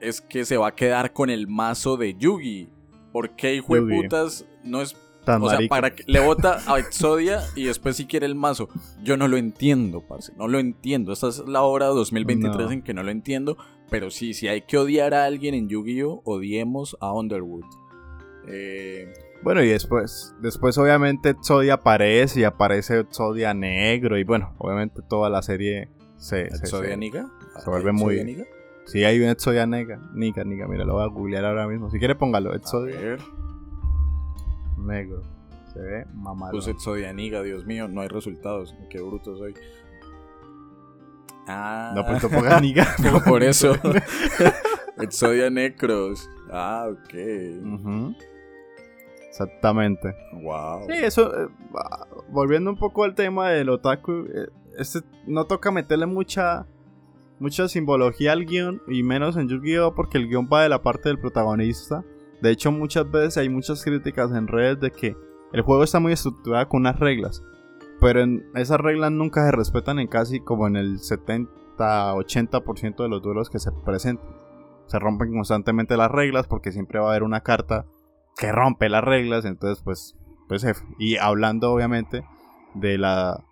es que se va a quedar con el mazo de Yugi. ¿Por qué, hijo de putas, no es o sea, para que le vota a Exodia y después si quiere el mazo. Yo no lo entiendo, parce. No lo entiendo. Esta es la hora 2023 en que no lo entiendo. Pero sí, si hay que odiar a alguien en Yu-Gi-Oh, odiemos a Underwood. Eh, bueno, y después, después obviamente Exodia aparece y aparece Exodia negro. Y bueno, obviamente toda la serie se. ¿Exodia Niga? Se vuelve muy. Niga? Sí, hay un Exodia Nega. Niga, Niga, mira, lo voy a googlear ahora mismo. Si quiere, póngalo. Exodia negro. Se ve mamado. Puse Zodianiga, Dios mío, no hay resultados. Qué bruto soy. Ah. No, pues ponga Niga. por eso. Exodia Necros. Ah, ok. Exactamente. Wow. Sí, eso. Eh, volviendo un poco al tema del otaku. Eh, este no toca meterle mucha. Mucha simbología al guion. Y menos en Yu-Gi-Oh! Porque el guion va de la parte del protagonista. De hecho, muchas veces hay muchas críticas en redes de que el juego está muy estructurado con unas reglas, pero en esas reglas nunca se respetan en casi como en el 70-80% de los duelos que se presentan. Se rompen constantemente las reglas porque siempre va a haber una carta que rompe las reglas, entonces pues, pues y hablando obviamente de la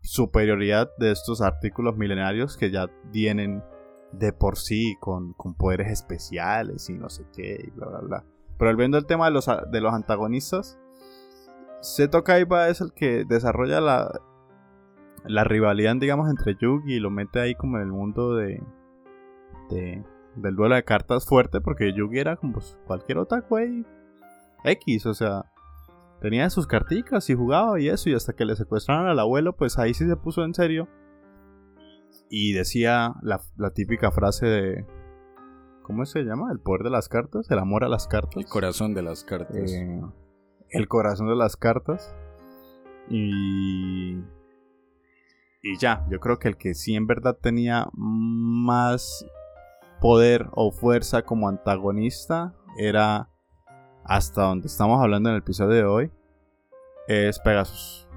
superioridad de estos artículos milenarios que ya tienen de por sí con, poderes especiales y no sé qué y bla bla bla. Pero volviendo al tema de los, de los antagonistas, Seto Kaiba es el que desarrolla la, la rivalidad, digamos, entre Yugi y lo mete ahí como en el mundo de, de del duelo de cartas fuerte, porque Yugi era como pues, cualquier otaku ahí X, o sea, tenía sus carticas y jugaba y eso, y hasta que le secuestraron al abuelo, pues ahí sí se puso en serio y decía la, típica frase de... ¿Cómo se llama? El poder de las cartas, el amor a las cartas. El corazón de las cartas. Eh, el corazón de las cartas. Y... Y ya, yo creo que el que sí en verdad tenía más poder o fuerza como antagonista era hasta donde estamos hablando en el episodio de hoy es Pegasus.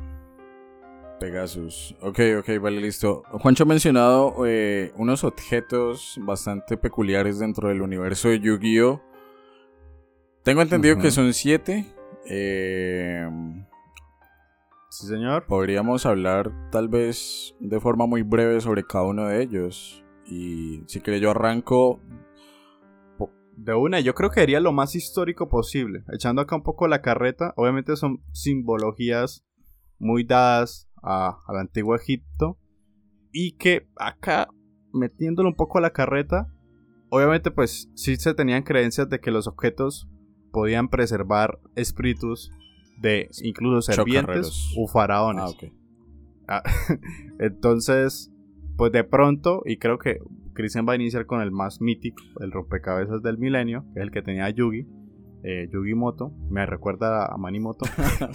Pegasus. Ok, ok, vale, listo. Juancho ha mencionado eh, unos objetos bastante peculiares dentro del universo de Yu-Gi-Oh! Tengo entendido que son siete. Eh, sí, señor. Podríamos hablar tal vez de forma muy breve sobre cada uno de ellos. Y si quiere yo arranco... De una, yo creo que sería lo más histórico posible. Echando acá un poco la carreta. Obviamente son simbologías muy dadas al antiguo Egipto y que acá metiéndolo un poco a la carreta, obviamente pues sí se tenían creencias de que los objetos podían preservar espíritus de incluso servientes o faraones. Ah, ah, entonces, pues de pronto, y creo que Christian va a iniciar con el más mítico, el rompecabezas del milenio, que es el que tenía Yugi, eh, Yugi Moto, me recuerda a Manimoto.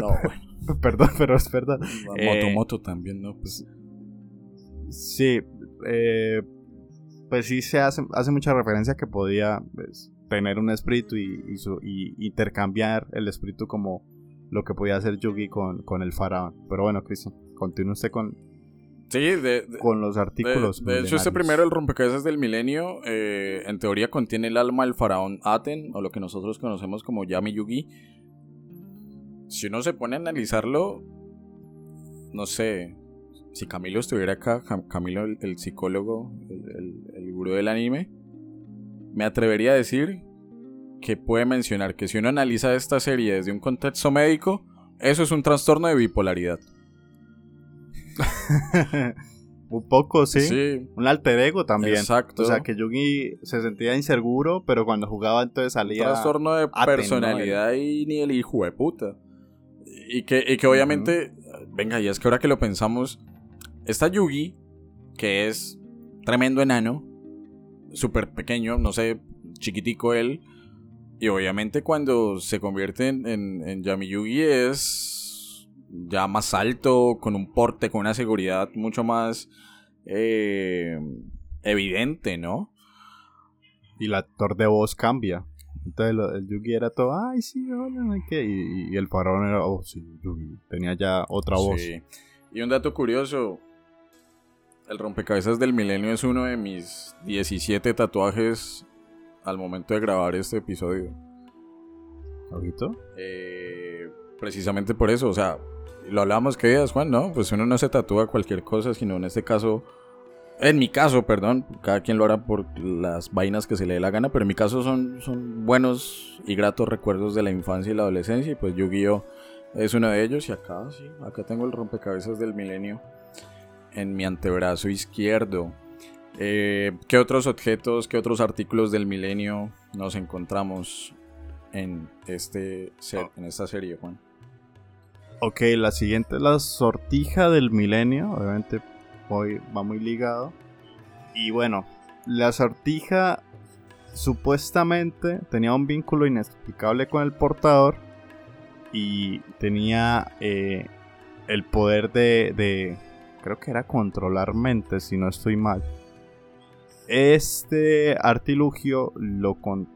no, bueno. Perdón, pero es verdad. Motomoto eh, también, ¿no? Pues... Sí, eh, pues sí se hace, hace mucha referencia que podía pues, tener un espíritu y, y, intercambiar el espíritu como lo que podía hacer Yugi con, con el faraón. Pero bueno, Cristian, continúe usted con, Sí, de, con los artículos. De, hecho, este primero, el rompecabezas del milenio, eh, en teoría contiene el alma del faraón Aten, o lo que nosotros conocemos como Yami Yugi, si uno se pone a analizarlo, no sé, si Camilo estuviera acá, Camilo el, psicólogo, el, el, gurú del anime, me atrevería a decir que puede mencionar que si uno analiza esta serie desde un contexto médico, eso es un trastorno de bipolaridad. un poco, sí. Un alter ego también. Exacto. O sea, que Yugi se sentía inseguro, pero cuando jugaba entonces salía... Un trastorno de personalidad y ni el hijo de puta. Y que, que obviamente, venga, y es que ahora que lo pensamos, esta Yugi, que es tremendo enano, súper pequeño, no sé, chiquitico él, y obviamente cuando se convierte en, en, Yami Yugi es ya más alto, con un porte, con una seguridad mucho más eh, evidente, ¿no? Y el actor de voz cambia. Entonces el Yugi era todo, ay, sí, hola, ¿qué? Y, y, el faraón era, oh, sí, Yugi. Tenía ya otra voz. Sí. Y un dato curioso, el rompecabezas del milenio es uno de mis 17 tatuajes al momento de grabar este episodio. ¿Ojito? Eh, precisamente por eso, o sea, lo hablábamos que días, Juan, ¿no? Pues uno no se tatúa cualquier cosa, sino en este caso, en mi caso, perdón, cada quien lo hará por las vainas que se le dé la gana, pero en mi caso son, son buenos y gratos recuerdos de la infancia y la adolescencia, y pues Yu-Gi-Oh! es uno de ellos, y acá, sí, acá tengo el rompecabezas del milenio en mi antebrazo izquierdo. Eh, ¿Qué otros objetos, qué otros artículos del milenio nos encontramos en, este en esta serie, Juan? Ok, la siguiente es la sortija del milenio. Obviamente hoy va muy ligado. Y bueno, la sortija supuestamente tenía un vínculo inexplicable con el portador. Y tenía eh, el poder de creo que era controlar mentes, si no estoy mal. Este artilugio lo, con,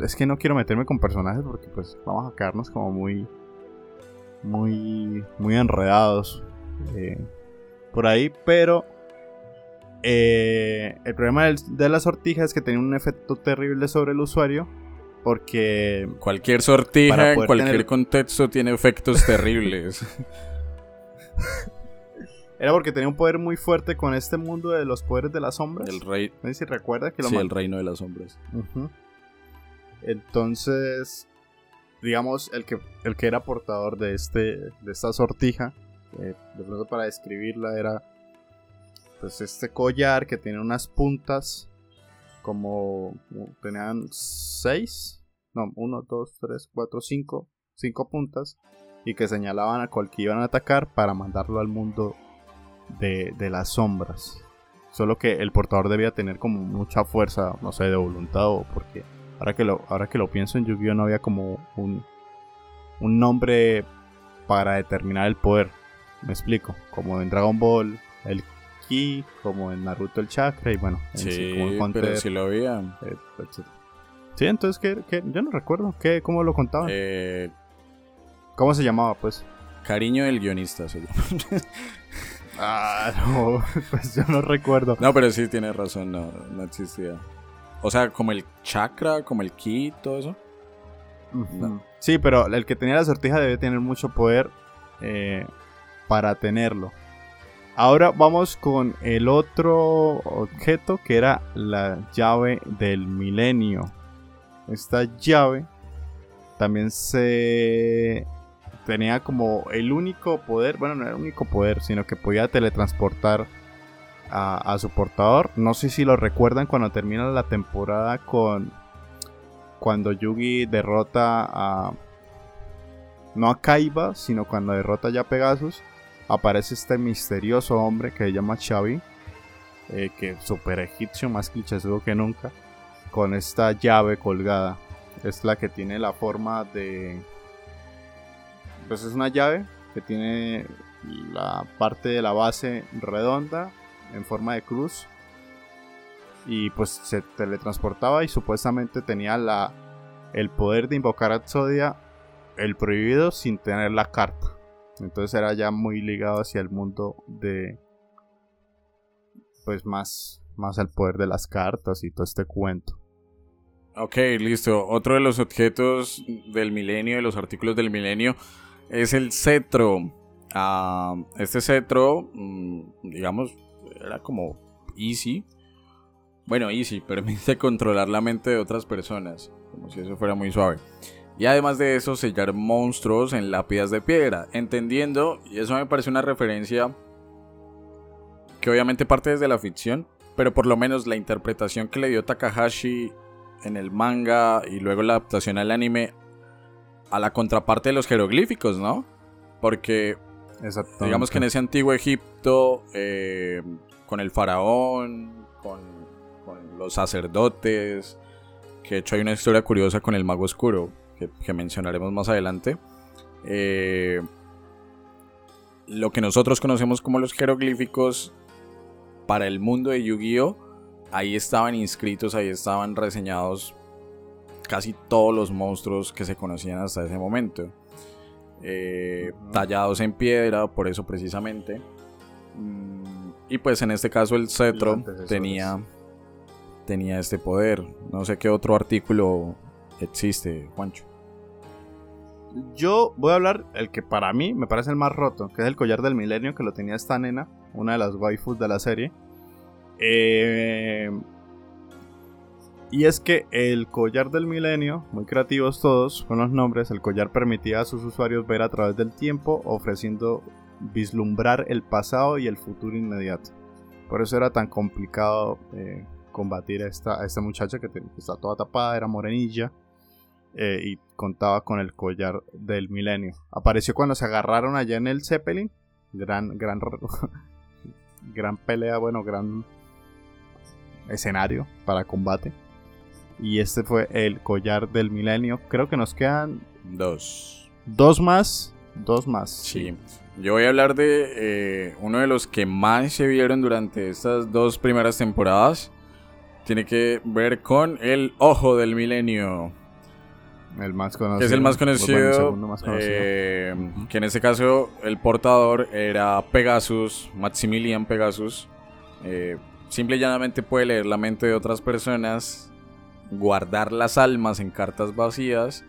es que no quiero meterme con personajes porque pues vamos a quedarnos como muy muy muy enredados eh, por ahí, pero eh, el problema de la sortija es que tenía un efecto terrible sobre el usuario porque cualquier sortija en cualquier contexto tiene efectos terribles. Era porque tenía un poder muy fuerte con este mundo de los poderes de las sombras. El rey. No sé si recuerda que lo Sí, el reino de las sombras. Entonces, digamos, el que, el que era portador de, este, de esta sortija, de pronto para describirla era pues este collar que tiene unas puntas como tenían seis, no, uno, dos, tres, cuatro, cinco, cinco puntas y que señalaban a cual que iban a atacar para mandarlo al mundo de, las sombras. Solo que el portador debía tener como mucha fuerza, no sé, de voluntad o porque ahora que lo, ahora que lo pienso en Yu-Gi-Oh no había como un, un nombre para determinar el poder. Me explico, como en Dragon Ball el Ki, como en Naruto el Chakra y bueno, sí, pero si lo había. Eh, sí, entonces ¿qué, yo no recuerdo, ¿qué, ¿cómo lo contaban? Eh, ¿Cómo se llamaba pues? Cariño del guionista. Ah, no, pues yo no recuerdo. No, pero sí tiene razón, no, no existía. O sea, como el chakra, como el ki, todo eso. Sí, pero el que tenía la sortija debe tener mucho poder eh, para tenerlo. Ahora vamos con el otro objeto que era la llave del milenio. Esta llave también se tenía como el único poder, bueno, no era el único poder, sino que podía teletransportar a, su portador. No sé si lo recuerdan cuando termina la temporada con cuando Yugi derrota a no a Kaiba, sino cuando derrota ya a Pegasus, aparece este misterioso hombre que se llama Xavi, eh, que es super egipcio, más clichésudo que nunca, con esta llave colgada. Es la que tiene la forma de pues es una llave que tiene la parte de la base redonda en forma de cruz. Y pues se teletransportaba y supuestamente tenía la, el poder de invocar a Exodia el prohibido sin tener la carta. Entonces era ya muy ligado hacia el mundo de pues más más al poder de las cartas y todo este cuento. Ok, listo. Otro de los objetos del milenio, de los artículos del milenio, es el cetro. Ah, este cetro, mm, digamos, era como easy. Bueno, easy, permite controlar la mente de otras personas, como si eso fuera muy suave. Y además de eso, sellar monstruos en lápidas de piedra, entendiendo, y eso me parece una referencia que obviamente parte desde la ficción, pero por lo menos la interpretación que le dio Takahashi en el manga y luego la adaptación al anime a la contraparte de los jeroglíficos, ¿no? Porque digamos que en ese antiguo Egipto, eh, con el faraón, con, los sacerdotes, que de hecho hay una historia curiosa con el mago oscuro, que, mencionaremos más adelante, eh, lo que nosotros conocemos como los jeroglíficos para el mundo de Yu-Gi-Oh! Ahí estaban inscritos, ahí estaban reseñados casi todos los monstruos que se conocían hasta ese momento. Eh, tallados en piedra, por eso precisamente. Mm, y pues en este caso el cetro tenía, tenía este poder. No sé qué otro artículo existe, Juancho. Yo voy a hablar el que para mí me parece el más roto, que es el collar del milenio que lo tenía esta nena, una de las waifus de la serie. Eh, y es que el collar del milenio, muy creativos todos con los nombres, el collar permitía a sus usuarios ver a través del tiempo, ofreciendo vislumbrar el pasado y el futuro inmediato. Por eso era tan complicado eh, combatir a esta, esta muchacha que, está toda tapada, era morenilla eh, y contaba con el collar del milenio. Apareció cuando se agarraron allá en el Zeppelin. Gran, gran, gran pelea, bueno, gran escenario para combate. Y este fue el collar del milenio. Creo que nos quedan dos. Dos más. Dos más. Sí. Yo voy a hablar de eh, uno de los que más se vieron durante estas dos primeras temporadas. Tiene que ver con el ojo del milenio. El más conocido. Que es el más conocido. Eh, que en este caso el portador era Pegasus, Maximilian Pegasus. Eh, simple y llanamente puede leer la mente de otras personas guardar las almas en cartas vacías,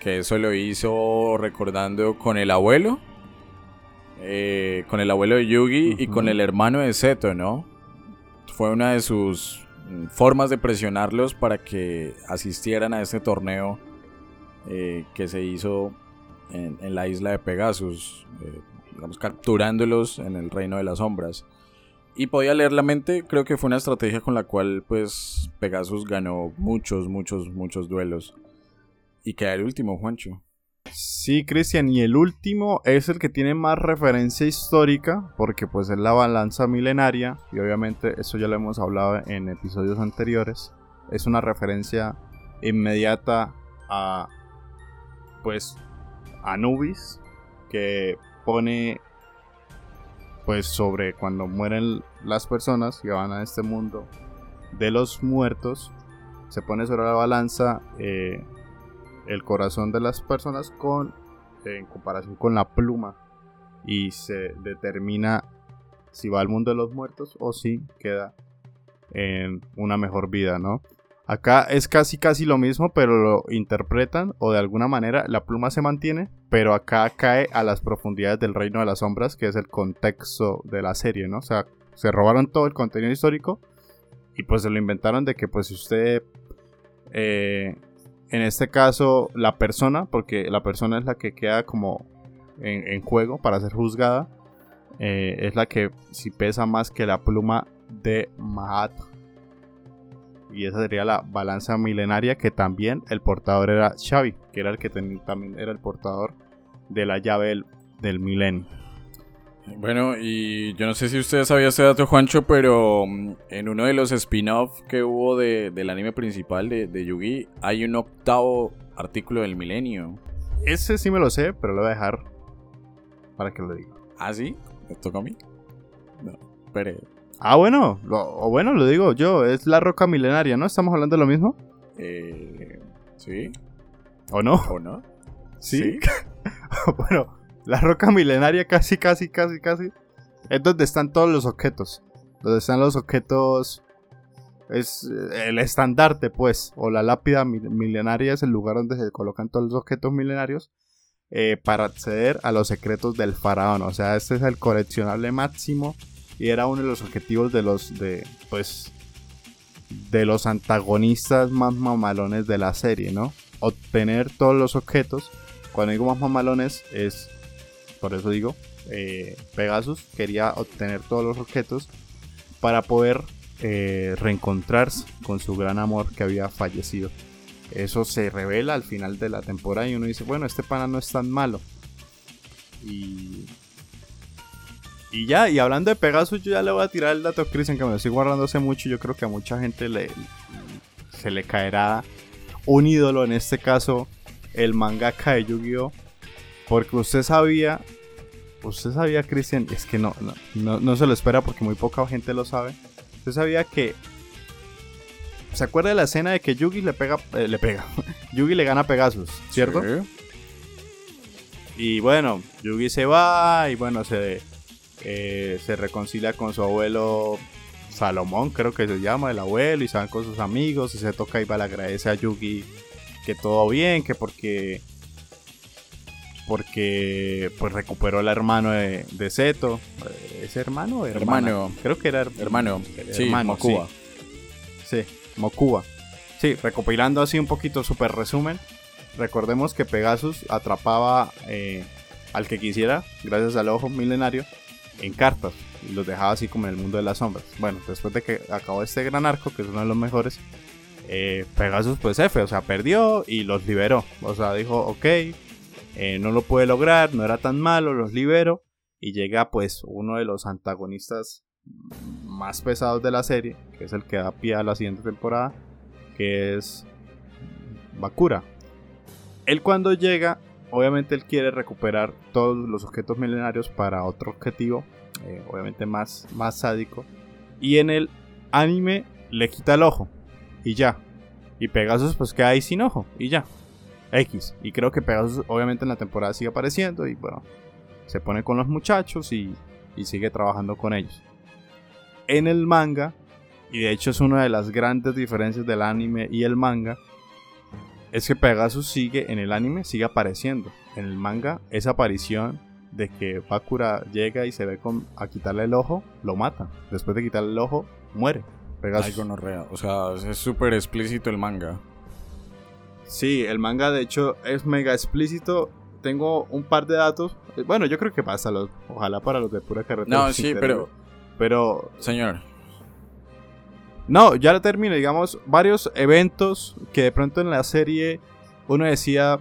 que eso lo hizo recordando con el abuelo, eh, con el abuelo de Yugi y con el hermano de Seto, ¿no? Fue una de sus formas de presionarlos para que asistieran a este torneo eh, que se hizo en, la isla de Pegasus, eh, digamos, capturándolos en el reino de las sombras y podía leer la mente, creo que fue una estrategia con la cual pues Pegasus ganó muchos, muchos, muchos duelos. Y queda el último, Juancho. Sí, Cristian, y el último es el que tiene más referencia histórica, porque pues es la balanza milenaria, y obviamente eso ya lo hemos hablado en episodios anteriores. Es una referencia inmediata a pues Anubis, que pone pues sobre cuando mueren las personas que van a este mundo de los muertos, se pone sobre la balanza eh, el corazón de las personas con en comparación con la pluma y se determina si va al mundo de los muertos o si queda en una mejor vida, ¿no? Acá es casi casi lo mismo, pero lo interpretan o de alguna manera la pluma se mantiene, pero acá cae a las profundidades del reino de las sombras, que es el contexto de la serie, ¿no? O sea, se robaron todo el contenido histórico y pues se lo inventaron de que pues si usted, eh, en este caso la persona, porque la persona es la que queda como en, juego para ser juzgada, eh, es la que si pesa más que la pluma de Mahat y esa sería la balanza milenaria que también el portador era Xavi, que era el que también era el portador de la llave del, milenio. Bueno, y yo no sé si usted sabía este dato, Juancho, pero mm, en uno de los spin-off que hubo del anime principal de, de Yugi, hay un octavo artículo del milenio. Ese sí me lo sé, pero lo voy a dejar para que lo diga. ¿Ah, sí? ¿Me toca a mí? No, espere. Ah, bueno, o bueno, lo digo yo, es la roca milenaria, ¿no? ¿Estamos hablando de lo mismo? Eh, sí. ¿O no? ¿O no? Sí. bueno, la roca milenaria casi, casi, casi, casi. Es donde están todos los objetos. Donde están los objetos. Es eh, el estandarte, pues. O la lápida milenaria es el lugar donde se colocan todos los objetos milenarios. Eh, para acceder a los secretos del faraón. O sea, este es el coleccionable máximo y era uno de los objetivos de los de pues de los antagonistas más mamalones de la serie, ¿no? Obtener todos los objetos. Cuando digo más mamalones es, por eso digo, eh, Pegasus quería obtener todos los objetos para poder eh, reencontrarse con su gran amor que había fallecido. Eso se revela al final de la temporada y uno dice, bueno, este pana no es tan malo. Y y ya, y hablando de Pegasus, yo ya le voy a tirar el dato a Christian, que me lo estoy guardando hace mucho. Yo creo que a mucha gente le, se le caerá un ídolo, en este caso, el mangaka de Yu-Gi-Oh! Porque usted sabía usted sabía, Cristian, es que no, no, no, se lo espera porque muy poca gente lo sabe. Usted sabía que ¿Se acuerda de la escena de que Yugi le pega, eh, le pega, Yugi le gana a Pegasus, ¿cierto? Y bueno, Yugi se va y bueno, se, eh, se reconcilia con su abuelo Salomón, creo que se llama el abuelo, y se van con sus amigos y se toca y va le agradece a Yugi que todo bien, que porque porque pues recuperó el hermano de, de Zeto. ¿Es hermano o hermano? Creo que era hermano. Sí, hermano, Mokuba. Sí. Mokuba. Sí, recopilando así un poquito super resumen. Recordemos que Pegasus atrapaba eh, al que quisiera, gracias al ojo milenario, en cartas y los dejaba así como en el mundo de las sombras. Bueno, después de que acabó este gran arco, que es uno de los mejores, eh, Pegasus pues F, o sea, perdió y los liberó. O sea, dijo, ok, eh, no lo puede lograr, no era tan malo, los libero. Y llega pues uno de los antagonistas más pesados de la serie, que es el que da pie a la siguiente temporada, que es Bakura. Él cuando llega, obviamente él quiere recuperar todos los objetos milenarios para otro objetivo, eh, obviamente más, más sádico. Y en el anime le quita el ojo y ya. Y Pegasus pues queda ahí sin ojo y ya. X. Y creo que Pegasus obviamente en la temporada sigue apareciendo y bueno, se pone con los muchachos y, y sigue trabajando con ellos. En el manga, y de hecho es una de las grandes diferencias del anime y el manga, es que Pegasus sigue en el anime, sigue apareciendo. En el manga, esa aparición de que Bakura llega y se ve con, a quitarle el ojo, lo mata. Después de quitarle el ojo, muere. Pegasus. O sea, es súper explícito el manga. Sí, el manga de hecho es mega explícito. Tengo un par de datos. Bueno, yo creo que pasa, los, ojalá para los de pura carretera. No, sí, pero... Pero... Señor. No, ya lo termino. Digamos, varios eventos que de pronto en la serie uno decía,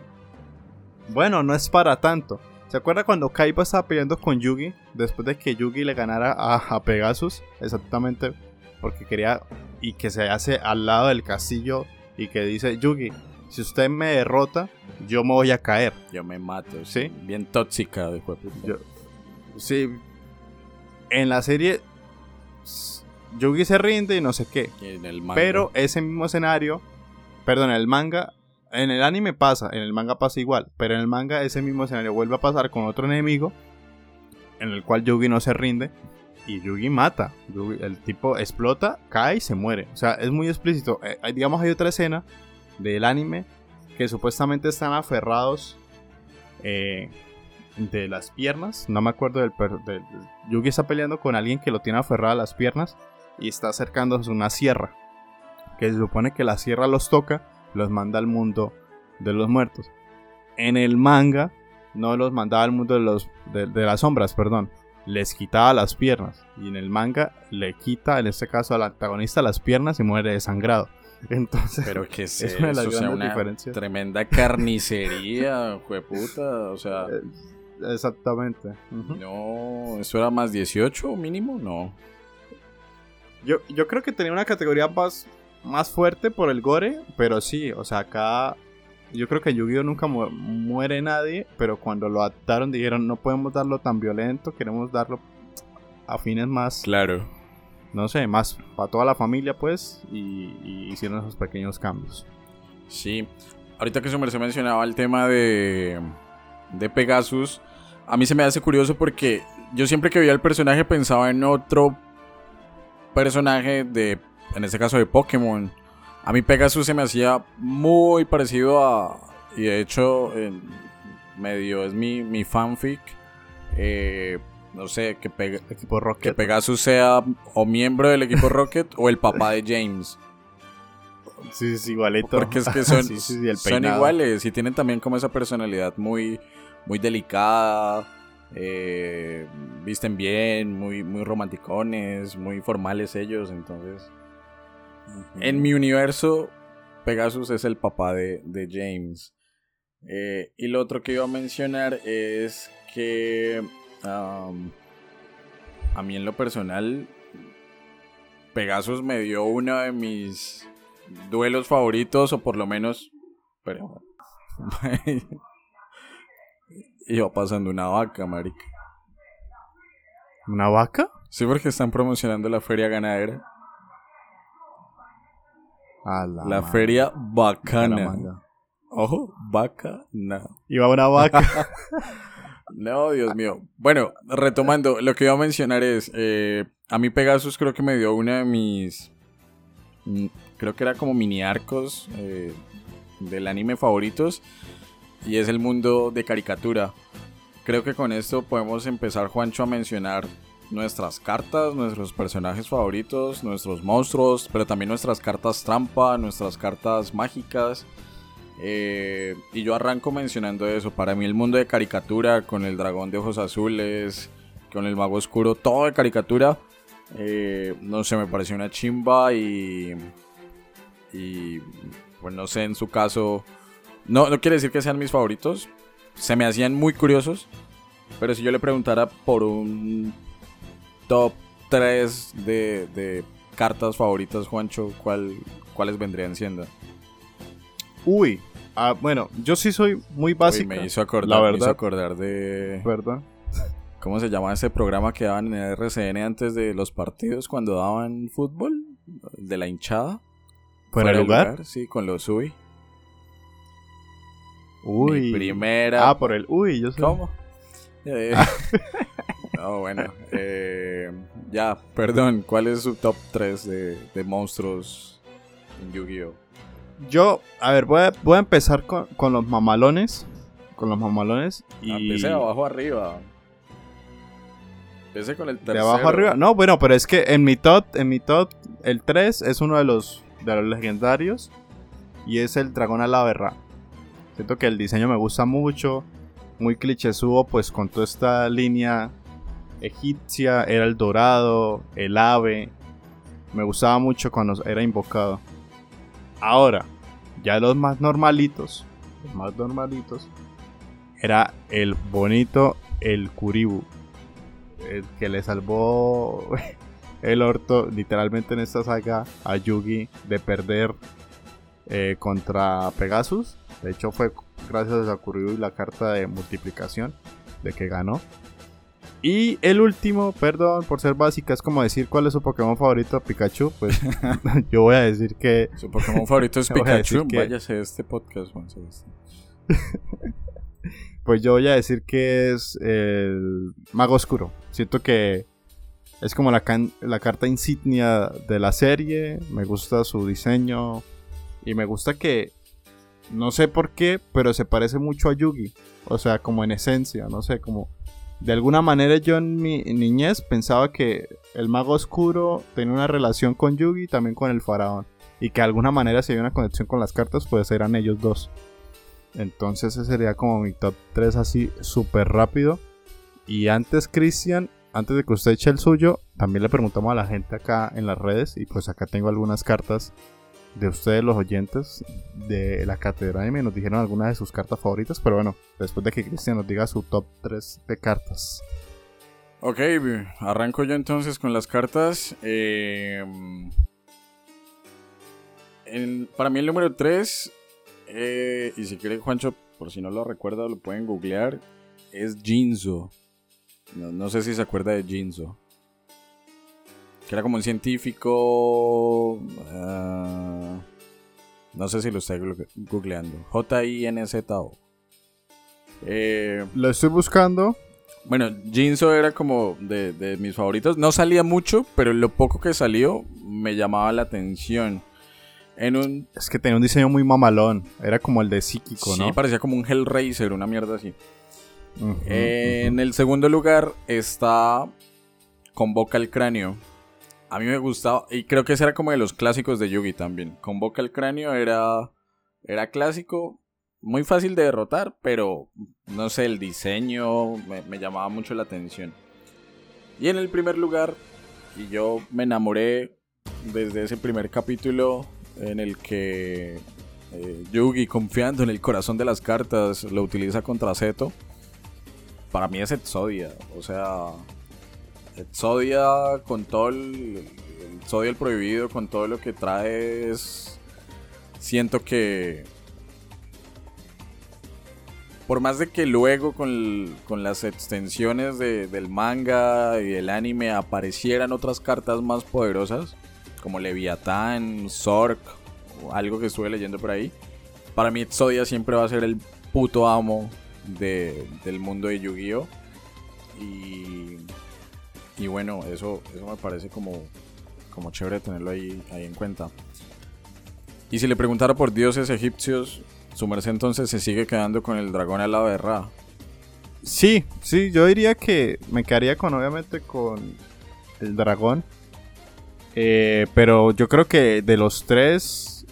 bueno, no es para tanto. ¿Se acuerda cuando Kaiba estaba peleando con Yugi? Después de que Yugi le ganara a, Pegasus. Exactamente. Porque quería... Y que se hace al lado del castillo. Y que dice, Yugi, si usted me derrota, yo me voy a caer. Yo me mato, ¿sí? Bien tóxica de yo, Sí. En la serie, Yugi se rinde y no sé qué. Pero ese mismo escenario, perdón, en el manga, en el anime pasa, en el manga pasa igual, pero en el manga ese mismo escenario vuelve a pasar con otro enemigo, en el cual Yugi no se rinde y Yugi mata. el tipo explota, cae y se muere. O sea, es muy explícito. Eh, digamos, hay otra escena del anime que supuestamente están aferrados eh, de las piernas. No me acuerdo del, del, Yugi está peleando con alguien que lo tiene aferrado a las piernas y está acercándose a una sierra. Que se supone que la sierra los toca, los manda al mundo de los muertos. En el manga no los mandaba al mundo de, los, de las sombras, perdón. Les quitaba las piernas. Y en el manga le quita, en este caso al antagonista, las piernas y muere desangrado. Entonces, pero que es, es una de las diferencias. Tremenda carnicería, puta, o sea. Eh, exactamente. No, ¿eso era más 18 mínimo? No. Yo, yo creo que tenía una categoría más, más fuerte por el gore, pero sí, o sea, acá yo creo que Yu-Gi-Oh nunca muere nadie, pero cuando lo adaptaron dijeron no podemos darlo tan violento, queremos darlo a fines más... Claro no sé, más para toda la familia, pues, y, hicieron esos pequeños cambios. Sí, ahorita que su merced mencionaba el tema de, de Pegasus, a mí se me hace curioso porque yo siempre que veía el personaje pensaba en otro personaje de, en este caso de Pokémon. A mí Pegasus se me hacía muy parecido a, y de hecho, en medio es mi, mi fanfic. Eh, no sé, que, equipo Rocket. que Pegasus sea o miembro del equipo Rocket o el papá de James. Sí, sí, igualito. Porque es que son, son iguales y tienen también como esa personalidad muy, muy delicada. Eh, visten bien, muy, muy romanticones, muy formales ellos. Entonces, en mi universo, Pegasus es el papá de, James. Eh, y lo otro que iba a mencionar es que a mí en lo personal, Pegasus me dio uno de mis duelos favoritos, o por lo menos... Pero... Iba pasando una vaca, marica. ¿Una vaca? Sí, porque están promocionando la feria ganadera. la, feria bacana. Ojo, vaca, no. Iba una vaca. no, Dios mío. Bueno, retomando, lo que iba a mencionar es, eh, a mí Pegasus creo que me dio una de mis, mm, creo que era como mini arcos eh, del anime favoritos, y es el mundo de caricatura. Creo que con esto podemos empezar, Juancho, a mencionar nuestras cartas, nuestros personajes favoritos, nuestros monstruos, pero también nuestras cartas trampa, nuestras cartas mágicas. Eh, y yo arranco mencionando eso. Para mí el mundo de caricatura, con el dragón de ojos azules, con el mago oscuro, todo de caricatura, eh, no sé, me pareció una chimba y... Y pues no sé, en su caso... No, no quiere decir que sean mis favoritos. Se me hacían muy curiosos. Pero si yo le preguntara por un top 3 de, cartas favoritas, Juancho, ¿cuál, ¿cuáles vendrían siendo? Uy, ah, bueno, yo sí soy muy básico. me hizo acordar, me hizo acordar de... ¿Verdad? ¿Cómo se llama ese programa que daban en el RCN antes de los partidos cuando daban fútbol? De la hinchada. ¿Fuera, el lugar? Sí, con los Uy. Uy. primera. Ah, por el Uy, yo sé. ¿Cómo? Eh, no, bueno. Eh, ya, perdón. ¿Cuál es su top 3 de, monstruos en Yu-Gi-Oh? Yo, a ver, voy a, voy a empezar con, con, los mamalones. Con los mamalones. Y... Ah, empecé de abajo arriba. Empecé con el tercero. De abajo arriba. No, bueno, pero es que en mi top, en mi top, el 3 es uno de los, de los legendarios. Y es el dragón a la verra. Siento que el diseño me gusta mucho muy clichésudo, pues con toda esta línea egipcia, era el dorado, el ave. Me gustaba mucho cuando era invocado. Ahora, ya los más normalitos, los más normalitos, era el bonito, el Kuribu. El que le salvó el orto, literalmente en esta saga, a Yugi de perder eh, contra Pegasus. De hecho, fue gracias a y la carta de multiplicación de que ganó. Y el último, perdón por ser básica, es como decir cuál es su Pokémon favorito, Pikachu. Pues yo voy a decir que. Su Pokémon favorito es Pikachu. Que... Váyase este podcast, Juan pues yo voy a decir que es el Mago Oscuro. Siento que es como la, la carta insignia de la serie. Me gusta su diseño. Y me gusta que no sé por qué, pero se parece mucho a Yugi. O sea, como en esencia, no sé, como... De alguna manera yo en mi niñez pensaba que el mago oscuro tenía una relación con Yugi y también con el faraón. Y que de alguna manera si hay una conexión con las cartas, pues eran ellos dos. Entonces ese sería como mi top 3 así súper rápido. Y antes, Cristian, antes de que usted eche el suyo, también le preguntamos a la gente acá en las redes. Y pues acá tengo algunas cartas de ustedes los oyentes de la Catedral y me nos dijeron algunas de sus cartas favoritas, pero bueno, después de que Cristian nos diga su top 3 de cartas. Ok, arranco yo entonces con las cartas. Eh, para mí el número 3, eh, y si quiere Juancho, por si no lo recuerda, lo pueden googlear, es Jinzo. No, no sé si se acuerda de Jinzo que era como un científico. Ah, no sé si lo estoy googleando. J-I-N-Z-O. Eh, lo estoy buscando. Bueno, Jinzo era como de, mis favoritos. No salía mucho, pero lo poco que salió me llamaba la atención. En un... Es que tenía un diseño muy mamalón. Era como el de psíquico, ¿no? Sí, parecía como un Hellraiser, una mierda así. en el segundo lugar está Convoca el cráneo. A mí me gustaba, y creo que ese era como de los clásicos de Yugi también. Convoca el cráneo era, era clásico, muy fácil de derrotar, pero no sé, el diseño me, llamaba mucho la atención. Y en el primer lugar, y yo me enamoré desde ese primer capítulo en el que eh, Yugi, confiando en el corazón de las cartas, lo utiliza contra Zeto. Para mí es Exodia, o sea, Exodia con todo el, Exodia el prohibido, con todo lo que trae Siento que... por más de que luego con, las extensiones del manga y el anime aparecieran otras cartas más poderosas, como Leviatán, Zork, o algo que estuve leyendo por ahí, para mí Exodia siempre va a ser el puto amo del mundo de Yu-Gi-Oh! Y, y bueno, eso, eso me parece como, como chévere tenerlo ahí, ahí en cuenta. Y si le preguntara por dioses egipcios, su merced entonces se sigue quedando con el dragón al lado de Ra. Sí, sí, yo diría que me quedaría con, obviamente, con el dragón. Eh, pero yo creo que de los tres.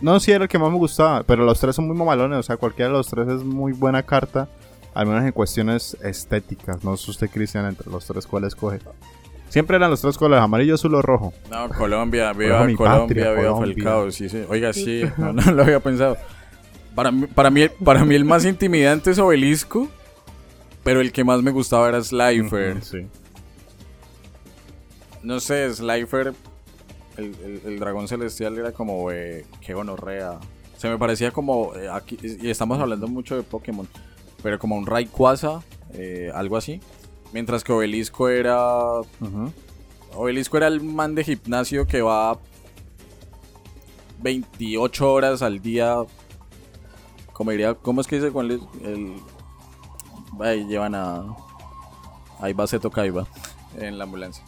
No, sí era el que más me gustaba. Pero los tres son muy mamalones. O sea, cualquiera de los tres es muy buena carta. Al menos en cuestiones estéticas. No sé usted, Cristian, entre los tres cuáles coge. Siempre eran los tres colores, amarillo, azul o rojo. No, Colombia, viva Colombia, viva Falcao, sí, sí. Oiga, sí, no, lo había pensado. Para mí, para, mí, para mí el más intimidante es Obelisco, pero el que más me gustaba era Slifer. sí. No sé, Slifer, el, dragón celestial era como, eh, qué gonorrea. Se me parecía como, eh, aquí, y estamos hablando mucho de Pokémon, pero como un Rayquaza, eh, algo así. Mientras que Obelisco era. Obelisco era el man de gimnasio que va 28 horas al día. Como diría, ¿cómo es que dice con el. Ahí llevan a. Ahí va Seto Kaiba en la ambulancia.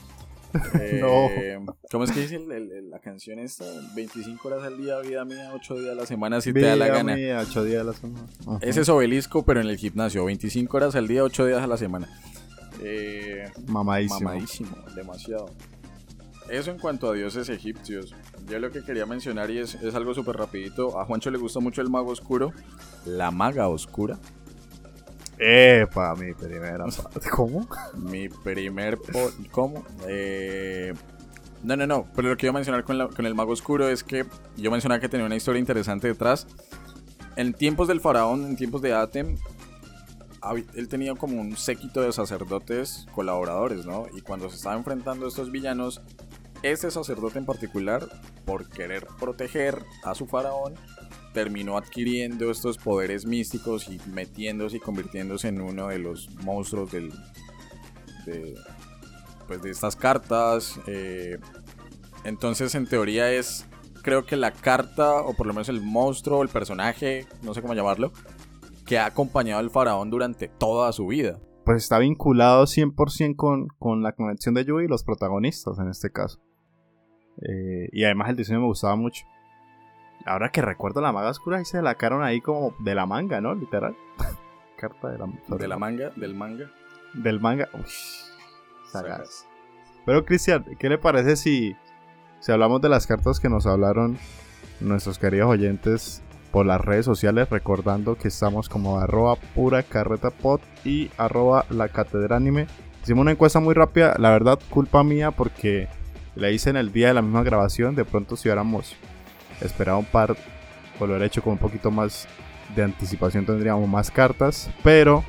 Eh, ¿Cómo es que dice la canción esta? 25 horas al día, vida mía, 8 días a la semana si te da la gana. Mía, 8 días a la semana. Ese es obelisco, pero en el gimnasio. 25 horas al día, 8 días a la semana. Eh, mamadísimo. Mamadísimo, demasiado. Eso en cuanto a dioses egipcios. Yo lo que quería mencionar y es, algo súper rapidito. A Juancho le gusta mucho el mago oscuro. La maga oscura. Epa, mi primera. ¿Cómo? Mi primer. ¿Cómo? Eh, no, no, no. Pero lo que iba a mencionar con, con el mago oscuro es que yo mencionaba que tenía una historia interesante detrás. En tiempos del faraón, en tiempos de Atem, él tenía como un séquito de sacerdotes colaboradores, ¿no? Y cuando se estaba enfrentando a estos villanos, ese sacerdote en particular, por querer proteger a su faraón, terminó adquiriendo estos poderes místicos y metiéndose y convirtiéndose en uno de los monstruos del, de, pues de estas cartas. Eh, entonces, en teoría es, creo que la carta, o por lo menos el monstruo, el personaje, no sé cómo llamarlo, que ha acompañado al faraón durante toda su vida. Pues está vinculado 100% con, con la conexión de Yui y los protagonistas en este caso. Eh, y además el diseño me gustaba mucho. Ahora que recuerdo la maga oscura, ahí se la caron ahí como de la manga, ¿no? Literal. Carta de la, de la manga, del manga. Del manga. Uy, sagaz. Pero Cristian, ¿qué le parece si, si hablamos de las cartas que nos hablaron nuestros queridos oyentes por las redes sociales, recordando que estamos como arroba pura carreta pod y arroba la catedral anime. Hicimos una encuesta muy rápida, la verdad culpa mía porque la hice en el día de la misma grabación, de pronto si hubiéramos esperado un par o lo hubiera hecho con un poquito más de anticipación tendríamos más cartas, pero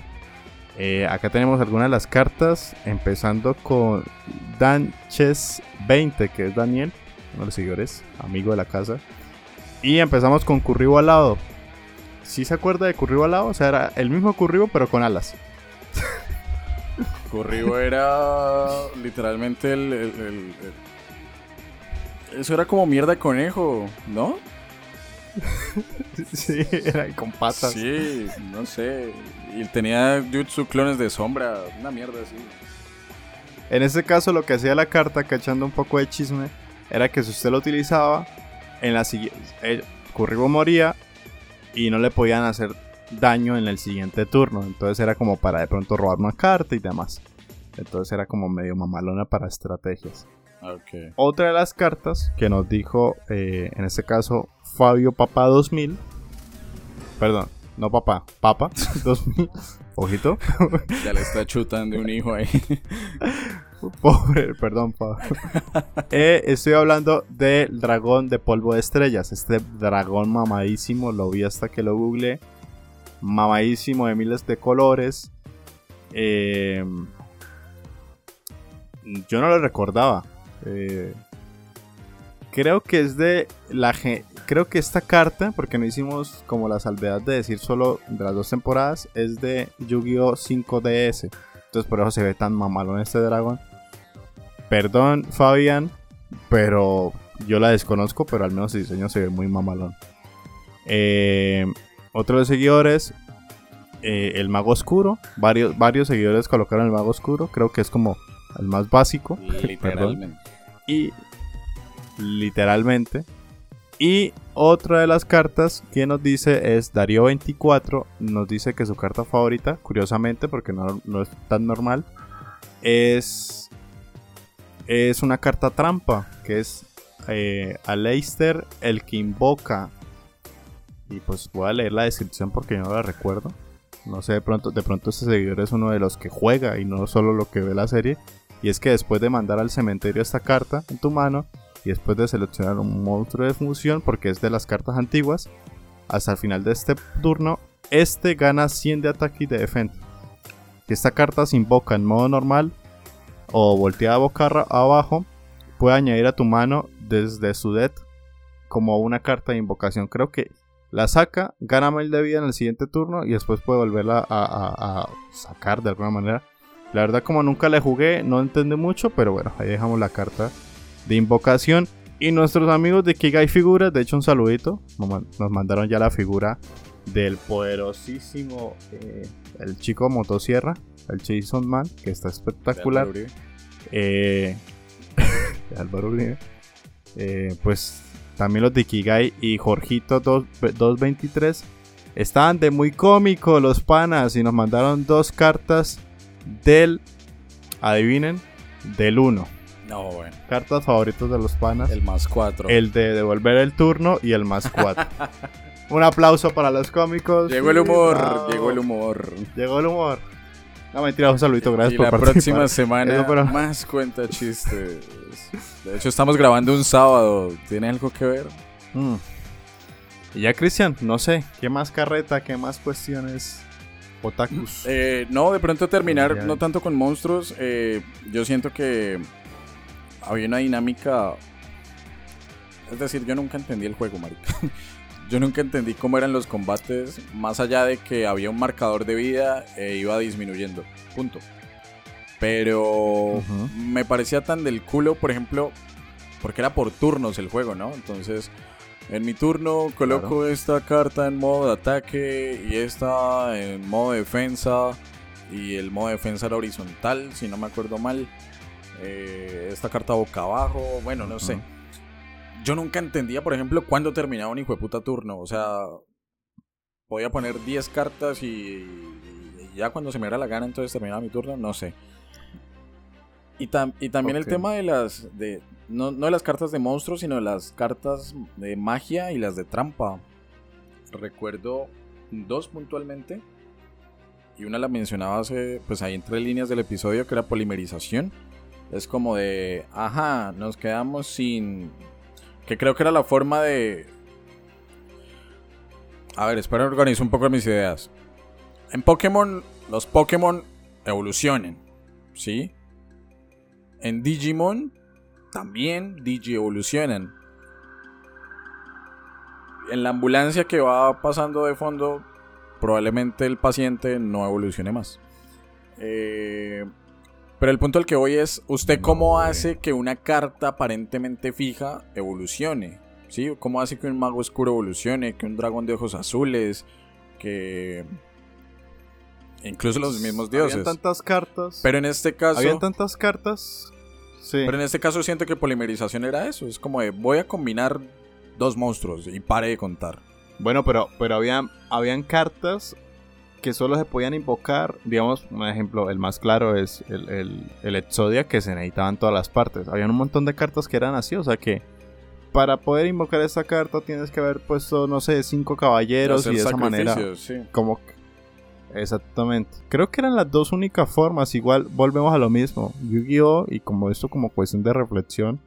eh, acá tenemos algunas de las cartas, empezando con Danches20, que es Daniel, uno de los seguidores, amigo de la casa. Y empezamos con Curribo alado. ¿Sí se acuerda de Curribo alado? O sea, era el mismo Curribo, pero con alas. Curribo era literalmente el, Eso era como mierda de conejo, ¿no? sí, era con patas. Sí, no sé. Y tenía Jutsu clones de sombra, una mierda así. En ese caso, lo que hacía la carta, cachando un poco de chisme, era que si usted lo utilizaba, en la siguiente, Curribo moría y no le podían hacer daño en el siguiente turno. Entonces era como para de pronto robar una carta y demás. Entonces era como medio mamalona para estrategias. Otra de las cartas que nos dijo, eh, en este caso, Fabio Papá 2000. Perdón, no papá, Papa 2000. Ojito. Ya le está chutando un hijo ahí. Pobre, perdón, eh, estoy hablando del dragón de polvo de estrellas. Este dragón mamadísimo, lo vi hasta que lo googleé. Mamadísimo de miles de colores. Em, yo no lo recordaba. Eh, Creo que es de la creo que esta carta, porque no hicimos como la salvedad de decir solo de las dos temporadas, es de Yu-Gi-Oh 5DS. Entonces por eso se ve tan mamalón este dragón. Perdón, Fabián, pero yo la desconozco, pero al menos el diseño se ve muy mamalón. Eh, otro de seguidores, eh, el mago oscuro. Varios, varios seguidores colocaron el mago oscuro. Creo que es como el más básico. Literalmente. y literalmente. Y otra de las cartas que nos dice es Darío 24. Nos dice que su carta favorita, curiosamente, porque no, es tan normal, es, es una carta trampa. Que es eh, Aleister, el que invoca. Y pues voy a leer la descripción porque no la recuerdo. No sé, de pronto, de pronto este seguidor es uno de los que juega y no solo lo que ve la serie. Y es que después de mandar al cementerio esta carta en tu mano, y después de seleccionar un monstruo de función, porque es de las cartas antiguas, hasta el final de este turno, este gana 100 de ataque y de defensa. Esta carta se invoca en modo normal o volteada boca abajo, puede añadir a tu mano desde su deck como una carta de invocación. Creo que la saca, gana mail de vida en el siguiente turno y después puede volverla a, sacar de alguna manera. La verdad, como nunca le jugué, no entendí mucho, pero bueno, ahí dejamos la carta de invocación. Y nuestros amigos de Kigai Figuras, de hecho un saludito, nos mandaron ya la figura del poderosísimo, eh, el chico motosierra, el Jason Man, que está espectacular. Eh, Álvaro Uribe. Eh, pues también los de Kigai y Jorgito 223 estaban de muy cómico los panas y nos mandaron dos cartas del, adivinen, del 1. No, bueno. Cartas favoritos de los panas. El más 4. El de devolver el turno y el más 4. Un aplauso para los cómicos. Llegó el humor, llegó el humor. Llegó el humor. No, mentira, un saludito, gracias y la próxima semana más cuenta chistes. De hecho, estamos grabando un sábado. ¿Tiene algo que ver? Mm. Y ya, Cristian, no sé, ¿qué más carreta, qué más cuestiones otakus? Eh, no, de pronto terminar, no tanto con monstruos. Eh, yo siento que había una dinámica. Es decir, yo nunca entendí el juego, marica. yo nunca entendí cómo eran los combates, más allá de que había un marcador de vida e iba disminuyendo. Punto. Pero me parecía tan del culo, por ejemplo, porque era por turnos el juego, ¿no? Entonces, en mi turno coloco esta carta en modo de ataque y esta en modo de defensa. Y el modo de defensa era horizontal, si no me acuerdo mal. Eh, esta carta boca abajo, bueno, no sé. Yo nunca entendía, por ejemplo, cuándo terminaba un hijo de puta turno. O sea, podía poner 10 cartas y, ya cuando se me diera la gana, entonces terminaba mi turno, no sé. Y, y también el tema de las. De, no, no de las cartas de monstruos, sino de las cartas de magia y las de trampa. Recuerdo dos puntualmente. Y una la mencionaba hace, pues ahí entre líneas del episodio, que era polimerización. Es como de, ajá, nos quedamos sin... Que creo que era la forma de... A ver, espera, organizo un poco mis ideas. En Pokémon, los Pokémon evolucionan, ¿sí? En Digimon también Digi evolucionan. En la ambulancia que va pasando de fondo, probablemente el paciente no evolucione más. Eh, pero el punto al que voy es, ¿usted cómo hace que una carta aparentemente fija evolucione? ¿Sí? ¿Cómo hace que un mago oscuro evolucione? Que un dragón de ojos azules, que... Incluso los mismos dioses. Habían tantas cartas. Pero en este caso... Habían tantas cartas. Sí. Pero en este caso siento que polimerización era eso. Es como de, voy a combinar dos monstruos y pare de contar. Bueno, pero, pero habían, habían cartas que solo se podían invocar, digamos, un ejemplo, el más claro es el, el, Exodia que se necesitaba en todas las partes. Habían un montón de cartas que eran así, o sea que para poder invocar esta carta tienes que haber puesto, no sé, cinco caballeros y de esa manera. Como Exactamente. Creo que eran las dos únicas formas. Igual volvemos a lo mismo. Yu-Gi-Oh! y como esto como cuestión de reflexión.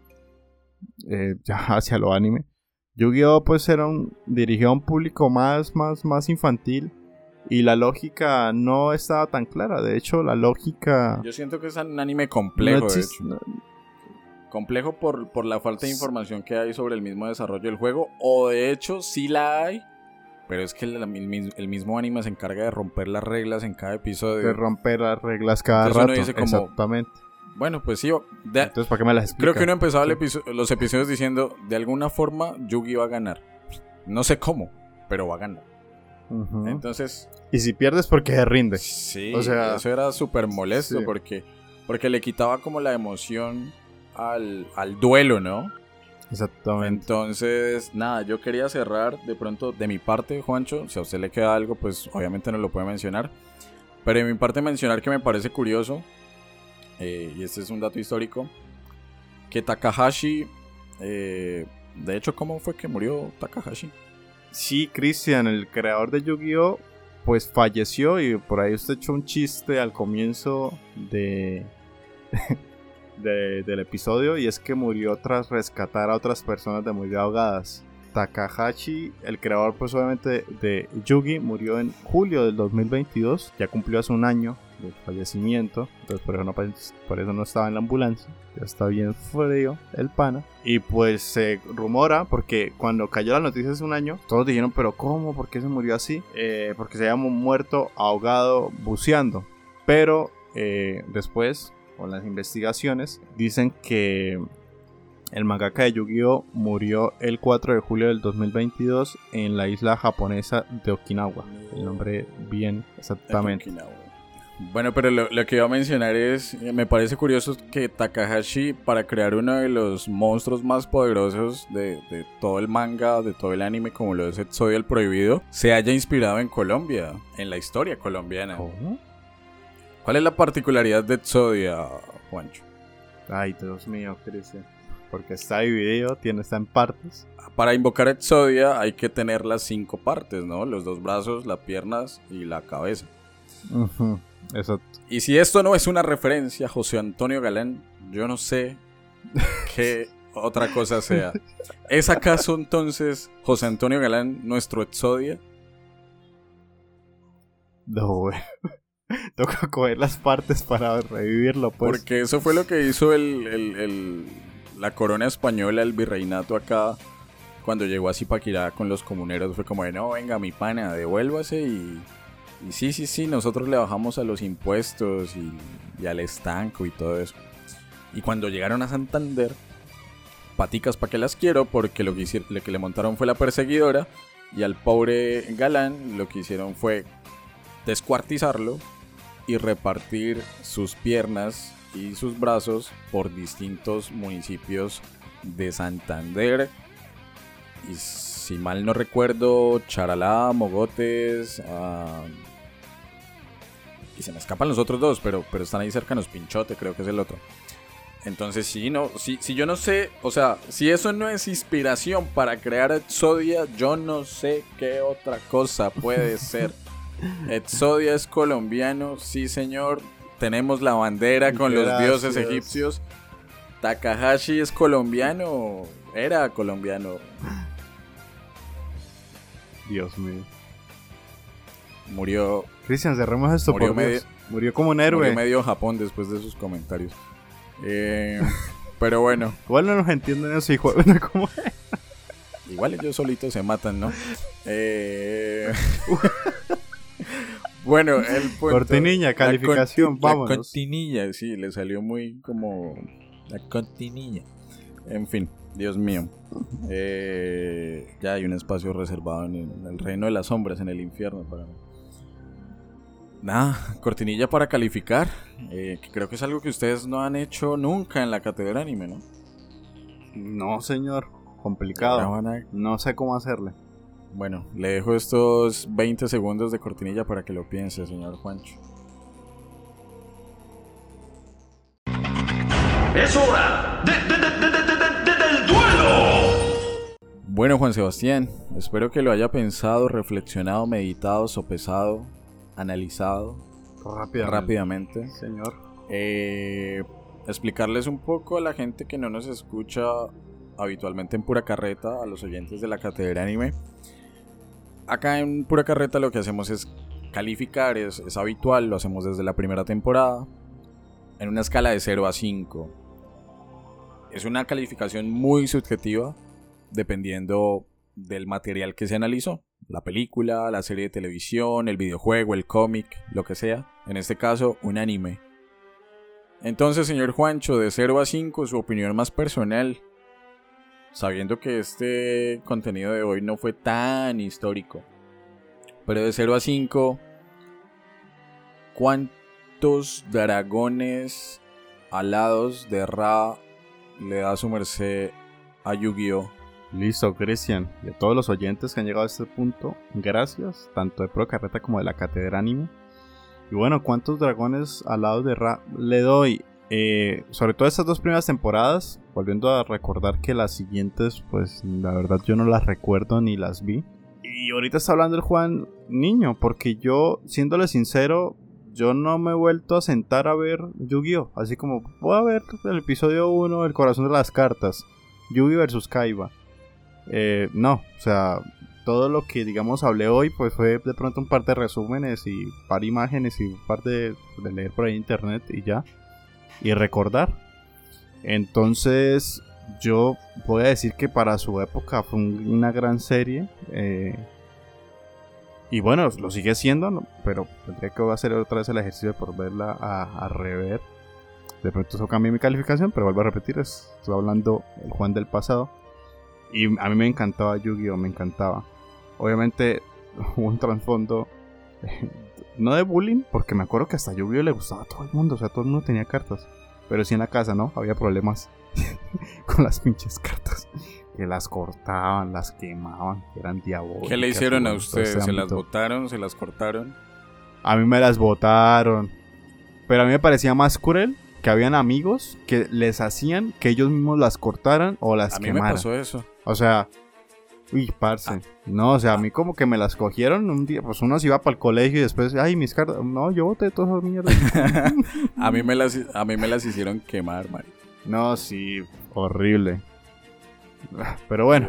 Eh, ya hacia lo anime. Yu-Gi-Oh! pues era un. dirigió a un público más, más, más infantil y la lógica no estaba tan clara. De hecho, la lógica. Yo siento que es un anime complejo, de hecho. complejo por, por la falta de información que hay sobre el mismo desarrollo del juego, o de hecho sí la hay, pero es que el, mismo anime se encarga de romper las reglas en cada episodio. De romper las reglas cada rato. Exactamente. Bueno, pues sí. Entonces, ¿para qué me las explica? Creo que uno empezaba los episodios diciendo, de alguna forma, Yugi va a ganar. No sé cómo, pero va a ganar. Entonces... Y si pierdes, porque se rinde. Sí, o sea, eso era súper molesto porque, porque le quitaba como la emoción al, al duelo, ¿no? Exactamente. Entonces, nada, yo quería cerrar de pronto de mi parte, Juancho. Si a usted le queda algo, pues obviamente no lo puede mencionar. Pero de mi parte mencionar que me parece curioso eh, y este es un dato histórico, que Takahashi, eh, de hecho, ¿cómo fue que murió Takahashi? Sí, Christian, el creador de Yu-Gi-Oh, pues falleció y por ahí usted echó un chiste al comienzo de, del episodio y es que murió tras rescatar a otras personas de muy ahogadas. Takahashi, el creador pues obviamente de Yugi, murió en julio del 2022, ya cumplió hace un año de fallecimiento, entonces por eso, no, por eso no estaba en la ambulancia, ya está bien frío el pana. Y pues se rumora, porque cuando cayó la noticia hace un año, todos dijeron, pero ¿cómo? ¿Por qué se murió así? Eh, porque se había muerto ahogado buceando. Pero eh, después, con las investigaciones, dicen que el mangaka de Yu-Gi-Oh murió el 4 de julio del 2022 en la isla japonesa de Okinawa. El nombre bien exactamente. Bueno, pero lo, que iba a mencionar es, me parece curioso que Takahashi, para crear uno de los monstruos más poderosos de, todo el manga, de todo el anime, como lo es Exodia el Prohibido, se haya inspirado en Colombia, en la historia colombiana. ¿Cómo? ¿Cuál es la particularidad de Exodia, Juancho? Ay, Dios mío, Cristian. Porque está dividido, tiene está en partes. Para invocar Exodia hay que tener las cinco partes, ¿no? Los dos brazos, las piernas y la cabeza. Y si esto no es una referencia a José Antonio Galán, yo no sé qué otra cosa sea. ¿Es acaso entonces José Antonio Galán nuestro Exodia? No, güey. Toca coger las partes para revivirlo, pues. Porque eso fue lo que hizo el, la corona española, el virreinato acá, cuando llegó a Zipaquirá con los comuneros. Fue como de, no, venga, mi pana, devuélvase y y sí, sí, sí, nosotros le bajamos a los impuestos y, al estanco y todo eso. Y cuando llegaron a Santander, paticas para que las quiero, porque lo que, hicieron, lo que le montaron fue la perseguidora. Y al pobre galán lo que hicieron fue descuartizarlo y repartir sus piernas y sus brazos por distintos municipios de Santander. Y si mal no recuerdo, Charalá, Mogotes, ah, y se me escapan los otros dos, pero, pero están ahí cercanos. Pinchote, creo que es el otro. Entonces, sí, no, si, si yo no sé, o sea, si eso no es inspiración para crear Exodia, yo no sé qué otra cosa puede ser. Exodia es colombiano, sí, señor. Tenemos la bandera con los dioses egipcios. Takahashi es colombiano, era colombiano. Dios mío. Murió Cristian, cerremos esto murió por Murió como un héroe. Murió medio Japón después de sus comentarios. Eh, pero bueno. Igual no nos entienden eso, hijo. ¿Cómo Igual ellos solitos se matan, ¿no? Eh... bueno, el punto, Cortinilla, calificación, vamos. La cortinilla, sí, le salió muy como... La cortinilla. En fin, Dios mío. Eh, ya hay un espacio reservado en el reino de las sombras, en el infierno para mí. Nada, cortinilla para calificar. Eh, que creo que es algo que ustedes no han hecho nunca en la cátedra anime, ¿no? No, señor. Complicado. No sé cómo hacerle. Bueno, le dejo estos 20 segundos de cortinilla para que lo piense, señor Juancho. Es hora del duelo. Bueno, Juan Sebastián, espero que lo haya pensado, reflexionado, meditado, sopesado analizado rápidamente. Señor. Eh, explicarles un poco a la gente que no nos escucha habitualmente en Pura Carreta, a los oyentes de la Cátedra Anime. Acá en Pura Carreta lo que hacemos es calificar, es, habitual, lo hacemos desde la primera temporada, en una escala de 0 a 5. es una calificación muy subjetiva dependiendo del material que se analizó. La película, la serie de televisión, el videojuego, el cómic, lo que sea. En este caso, un anime. Entonces, señor Juancho, de 0 a 5, su opinión más personal. Sabiendo que este contenido de hoy no fue tan histórico. Pero de 0 a 5, ¿cuántos dragones alados de Ra le da su merced a Yu-Gi-Oh! Listo, Cristian. Y a todos los oyentes que han llegado a este punto, gracias, tanto de Pro Carreta como de la Cátedra Anime. Y bueno, ¿cuántos dragones alados de Ra le doy? Eh, sobre todo estas dos primeras temporadas, volviendo a recordar que las siguientes, pues la verdad yo no las recuerdo ni las vi. Y ahorita está hablando el Juan Niño, porque yo, siéndole sincero, yo no me he vuelto a sentar a ver Yu-Gi-Oh! Así como, voy a ver el episodio 1, El corazón de las cartas, Yu-Gi vs Kaiba. Eh, no, o sea, todo lo que digamos hablé hoy, pues fue de pronto un par de resúmenes y par de imágenes y un par de, de leer por ahí internet y ya. Y recordar. Entonces, yo voy a decir que para su época fue una gran serie. Eh, y bueno, lo sigue siendo, pero tendría que hacer otra vez el ejercicio por verla a, rever. De pronto eso cambia mi calificación, pero vuelvo a repetir, estoy hablando el Juan del pasado. Y a mí me encantaba Yu-Gi-Oh, me encantaba. Obviamente hubo un trasfondo, no de bullying, porque me acuerdo que hasta Yu-Gi-Oh le gustaba a todo el mundo, o sea, todo el mundo tenía cartas. Pero sí en la casa, ¿no? Había problemas con las pinches cartas que las cortaban, las quemaban, que eran diabólicas. ¿Qué le hicieron a ustedes? ¿Se las botaron? ¿Se las cortaron? A mí me las botaron. Pero a mí me parecía más cruel que habían amigos que les hacían que ellos mismos las cortaran o las quemaran. A mí me pasó eso. O sea, uy, parce. Ah. No, o sea, a mí como que me las cogieron un día, pues uno se iba para el colegio y después, ay, mis cartas, no, yo boté todas esas mierdas. a mí me las a mí me las hicieron quemar, Mari. No, sí, horrible. Pero bueno,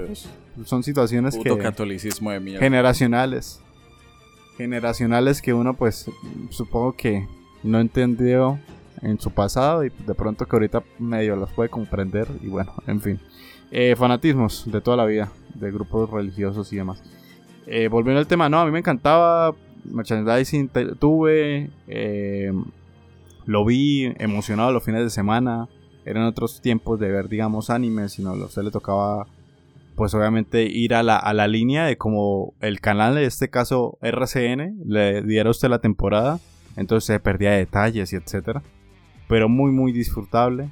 son situaciones Puto que... catolicismo de mierda. Generacionales. Generacionales que uno pues supongo que no entendió en su pasado y de pronto que ahorita medio los puede comprender y bueno, en fin. Eh, fanatismos de toda la vida, de grupos religiosos y demás. Eh, volviendo al tema, no, a mí me encantaba merchandising, tuve, eh, lo vi emocionado los fines de semana eran otros tiempos de ver, digamos, animes, sino a usted le tocaba, pues obviamente, ir a la, a la línea de como el canal, en este caso RCN, le diera a usted la temporada, entonces se perdía detalles y etcétera. Pero muy, muy disfrutable.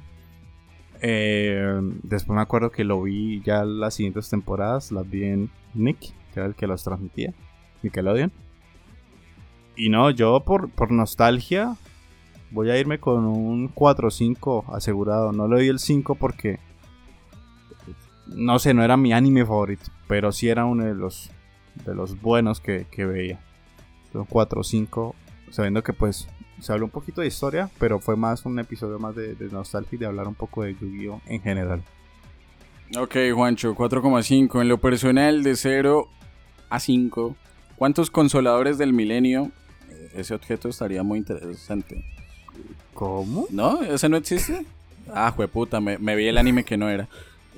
Eh, después me acuerdo que lo vi ya las siguientes temporadas, las vi en Nick, que era el que las transmitía, Nickelodeon. Y no, yo por, por nostalgia Voy a irme con un 4-5 asegurado. No le doy el 5 porque. No sé, no era mi anime favorito. Pero sí era uno de los, de los buenos que, veía. Un 4-5. Sabiendo que pues se habló un poquito de historia. Pero fue más un episodio más de, nostalgia y de hablar un poco de Yu-Gi-Oh! en general. Ok, Juancho, 4,5. En lo personal, de 0 a 5. ¿Cuántos consoladores del milenio? Ese objeto estaría muy interesante. ¿Cómo? ¿No? ¿Ese no existe? Ah, jueputa, me, me vi el anime que no era.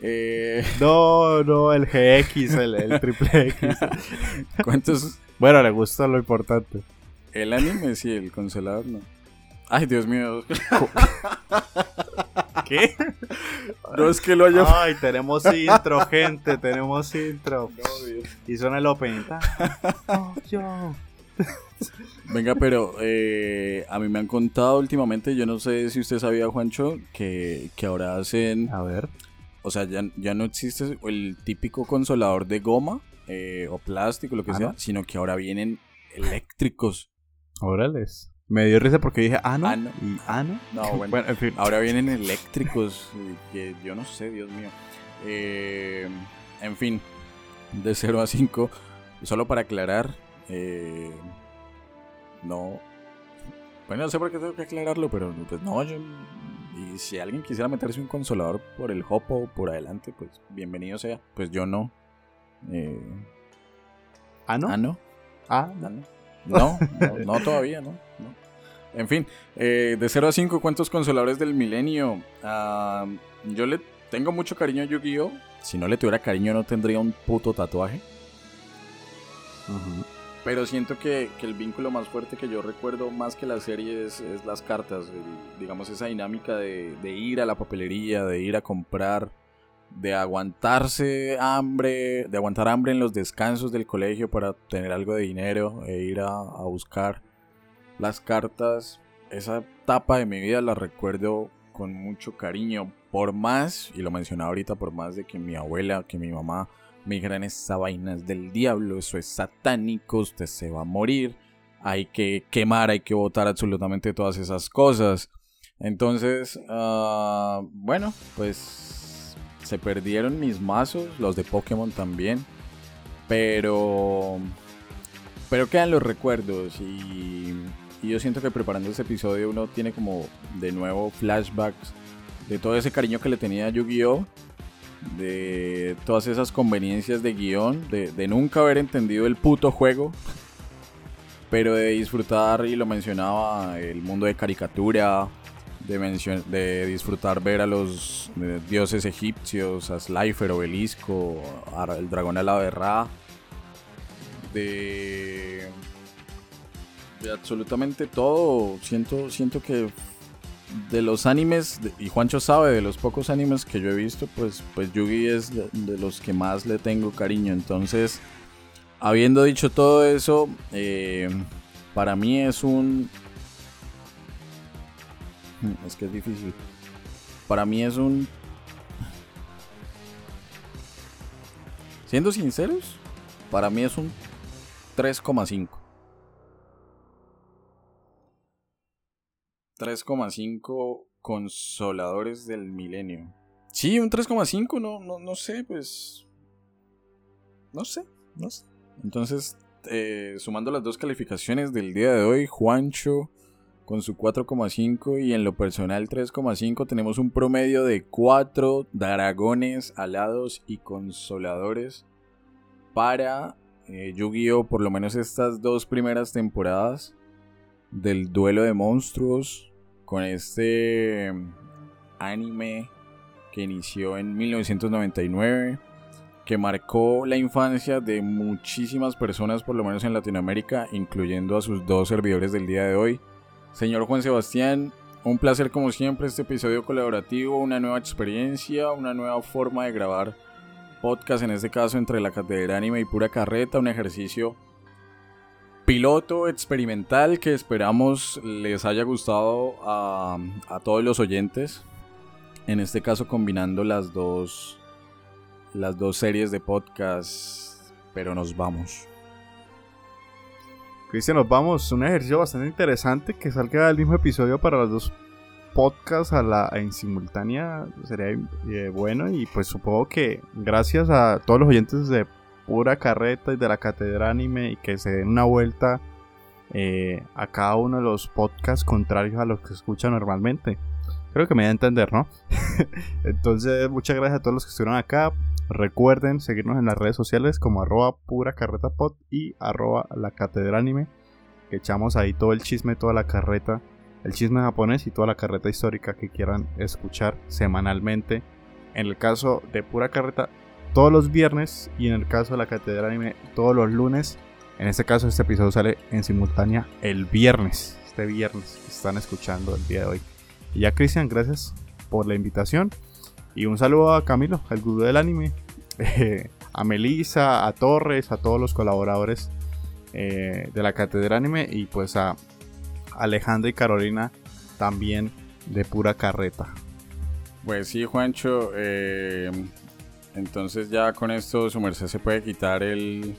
Eh... No, no, el GX, el, triple X. ¿Cuántos? Bueno, le gusta lo importante. El anime, sí, el consolador no. Ay, Dios mío. ¿Qué? No es que lo haya. Ay, tenemos intro, gente, tenemos intro. y suena el opening. Oh, yo. Venga, pero eh, a mí me han contado últimamente, yo no sé si usted sabía, Juancho, que, ahora hacen... A ver. O sea, ya, ya no existe el típico consolador de goma eh, o plástico, lo que ah, sea, sino que ahora vienen eléctricos. Órales. Me dio risa porque dije, ah, no. Ah, no. Y, ah, no. bueno, en fin. Ahora vienen eléctricos, que yo no sé, Dios mío. Eh, en fin, de 0 a 5, solo para aclarar, eh, no. Bueno, no sé por qué tengo que aclararlo, pero pues no, yo. Y si alguien quisiera meterse un consolador por el hopo por adelante, pues bienvenido sea. Pues yo no. Eh... ¿Ah, no? ¿Ah, no? ¿Ah, no? No, no, todavía, no. En fin, eh, de 0 a 5, ¿cuántos consoladores del milenio? Ah, yo le tengo mucho cariño a Yu-Gi-Oh! Si no le tuviera cariño no tendría un puto tatuaje. Pero siento que, el vínculo más fuerte que yo recuerdo más que la serie es, las cartas. digamos, esa dinámica de, ir a la papelería, de ir a comprar, de aguantarse hambre, de aguantar hambre en los descansos del colegio para tener algo de dinero e ir a, buscar las cartas. Esa etapa de mi vida la recuerdo con mucho cariño. Por más, y lo mencionaba ahorita, por más de que mi abuela, que mi mamá me dijeran esa vaina del diablo, eso es satánico, usted se va a morir, hay que quemar, hay que votar absolutamente todas esas cosas. Entonces, ah, bueno, pues se perdieron mis mazos, los de Pokémon también, pero, pero quedan los recuerdos y, yo siento que preparando este episodio uno tiene como de nuevo flashbacks de todo ese cariño que le tenía a Yu-Gi-Oh! de todas esas conveniencias de guion, de, nunca haber entendido el puto juego, pero de disfrutar, y lo mencionaba, el mundo de caricatura, de, disfrutar ver a los dioses egipcios, a Slifer, Obelisco, el dragón alado de Ra, de, de absolutamente todo. Siento, siento que de los animes, y Juancho sabe, de los pocos animes que yo he visto, pues, pues Yugi es de, los que más le tengo cariño. Entonces, habiendo dicho todo eso, eh, para mí es un... Hmm, es que es difícil. Para mí es un... Siendo sinceros, para mí es un 3,5. 3,5 consoladores del milenio. Sí, un 3,5, no, no, no sé, pues... No sé, no sé. Entonces, eh, sumando las dos calificaciones del día de hoy, Juancho con su 4,5 y en lo personal 3,5 tenemos un promedio de 4 dragones alados y consoladores para eh, Yu-Gi-Oh! por lo menos estas dos primeras temporadas del duelo de monstruos con este anime que inició en 1999, que marcó la infancia de muchísimas personas, por lo menos en Latinoamérica, incluyendo a sus dos servidores del día de hoy. Señor Juan Sebastián, un placer como siempre este episodio colaborativo, una nueva experiencia, una nueva forma de grabar podcast, en este caso entre la Catedral Anime y Pura Carreta, un ejercicio piloto experimental que esperamos les haya gustado a, todos los oyentes. En este caso combinando las dos las dos series de podcast, pero nos vamos. Cristian, nos vamos. Un ejercicio bastante interesante que salga el mismo episodio para los dos podcasts a la, en simultánea. Sería eh, bueno y pues supongo que gracias a todos los oyentes de pura carreta y de la catedral anime y que se den una vuelta eh, a cada uno de los podcasts contrarios a los que escuchan normalmente. Creo que me da a entender, ¿no? Entonces, muchas gracias a todos los que estuvieron acá. Recuerden seguirnos en las redes sociales como arroba pura y arroba la. Que echamos ahí todo el chisme, toda la carreta, el chisme japonés y toda la carreta histórica que quieran escuchar semanalmente. En el caso de pura carreta, todos los viernes y en el caso de la Catedral Anime todos los lunes. En este caso este episodio sale en simultánea el viernes, este viernes que están escuchando el día de hoy. Y ya Cristian, gracias por la invitación. Y un saludo a Camilo, el gurú del anime, a Melissa, a Torres, a todos los colaboradores eh, de la Catedral Anime. Y pues a Alejandra y Carolina también de pura carreta. Pues sí, Juancho, eh, entonces ya con esto su merced se puede quitar el,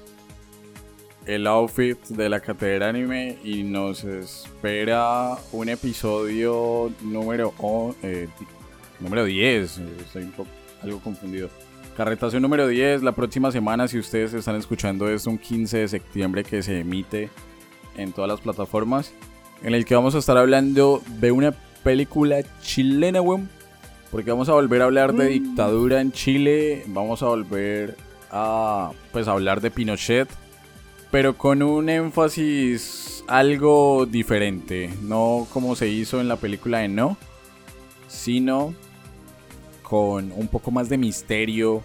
el outfit de la catedral anime y nos espera un episodio número, eh, número 10. Estoy un poco, algo confundido. Carretación número 10. La próxima semana, si ustedes están escuchando, es un 15 de septiembre que se emite en todas las plataformas. En el que vamos a estar hablando de una película chilena, weón porque vamos a volver a hablar de mm. dictadura en Chile, vamos a volver a pues hablar de Pinochet, pero con un énfasis algo diferente, no como se hizo en la película de No, sino con un poco más de misterio,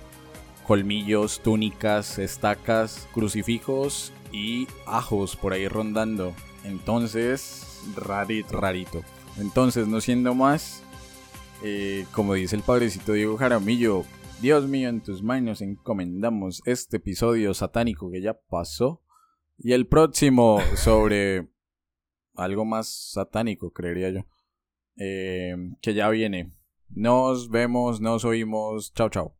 colmillos, túnicas, estacas, crucifijos y ajos por ahí rondando. Entonces, rarito, rarito. Entonces, no siendo más, eh, como dice el padrecito Diego Jaramillo, Dios mío, en tus manos encomendamos este episodio satánico que ya pasó y el próximo sobre algo más satánico, creería yo, eh, que ya viene. Nos vemos, nos oímos. Chao, chao.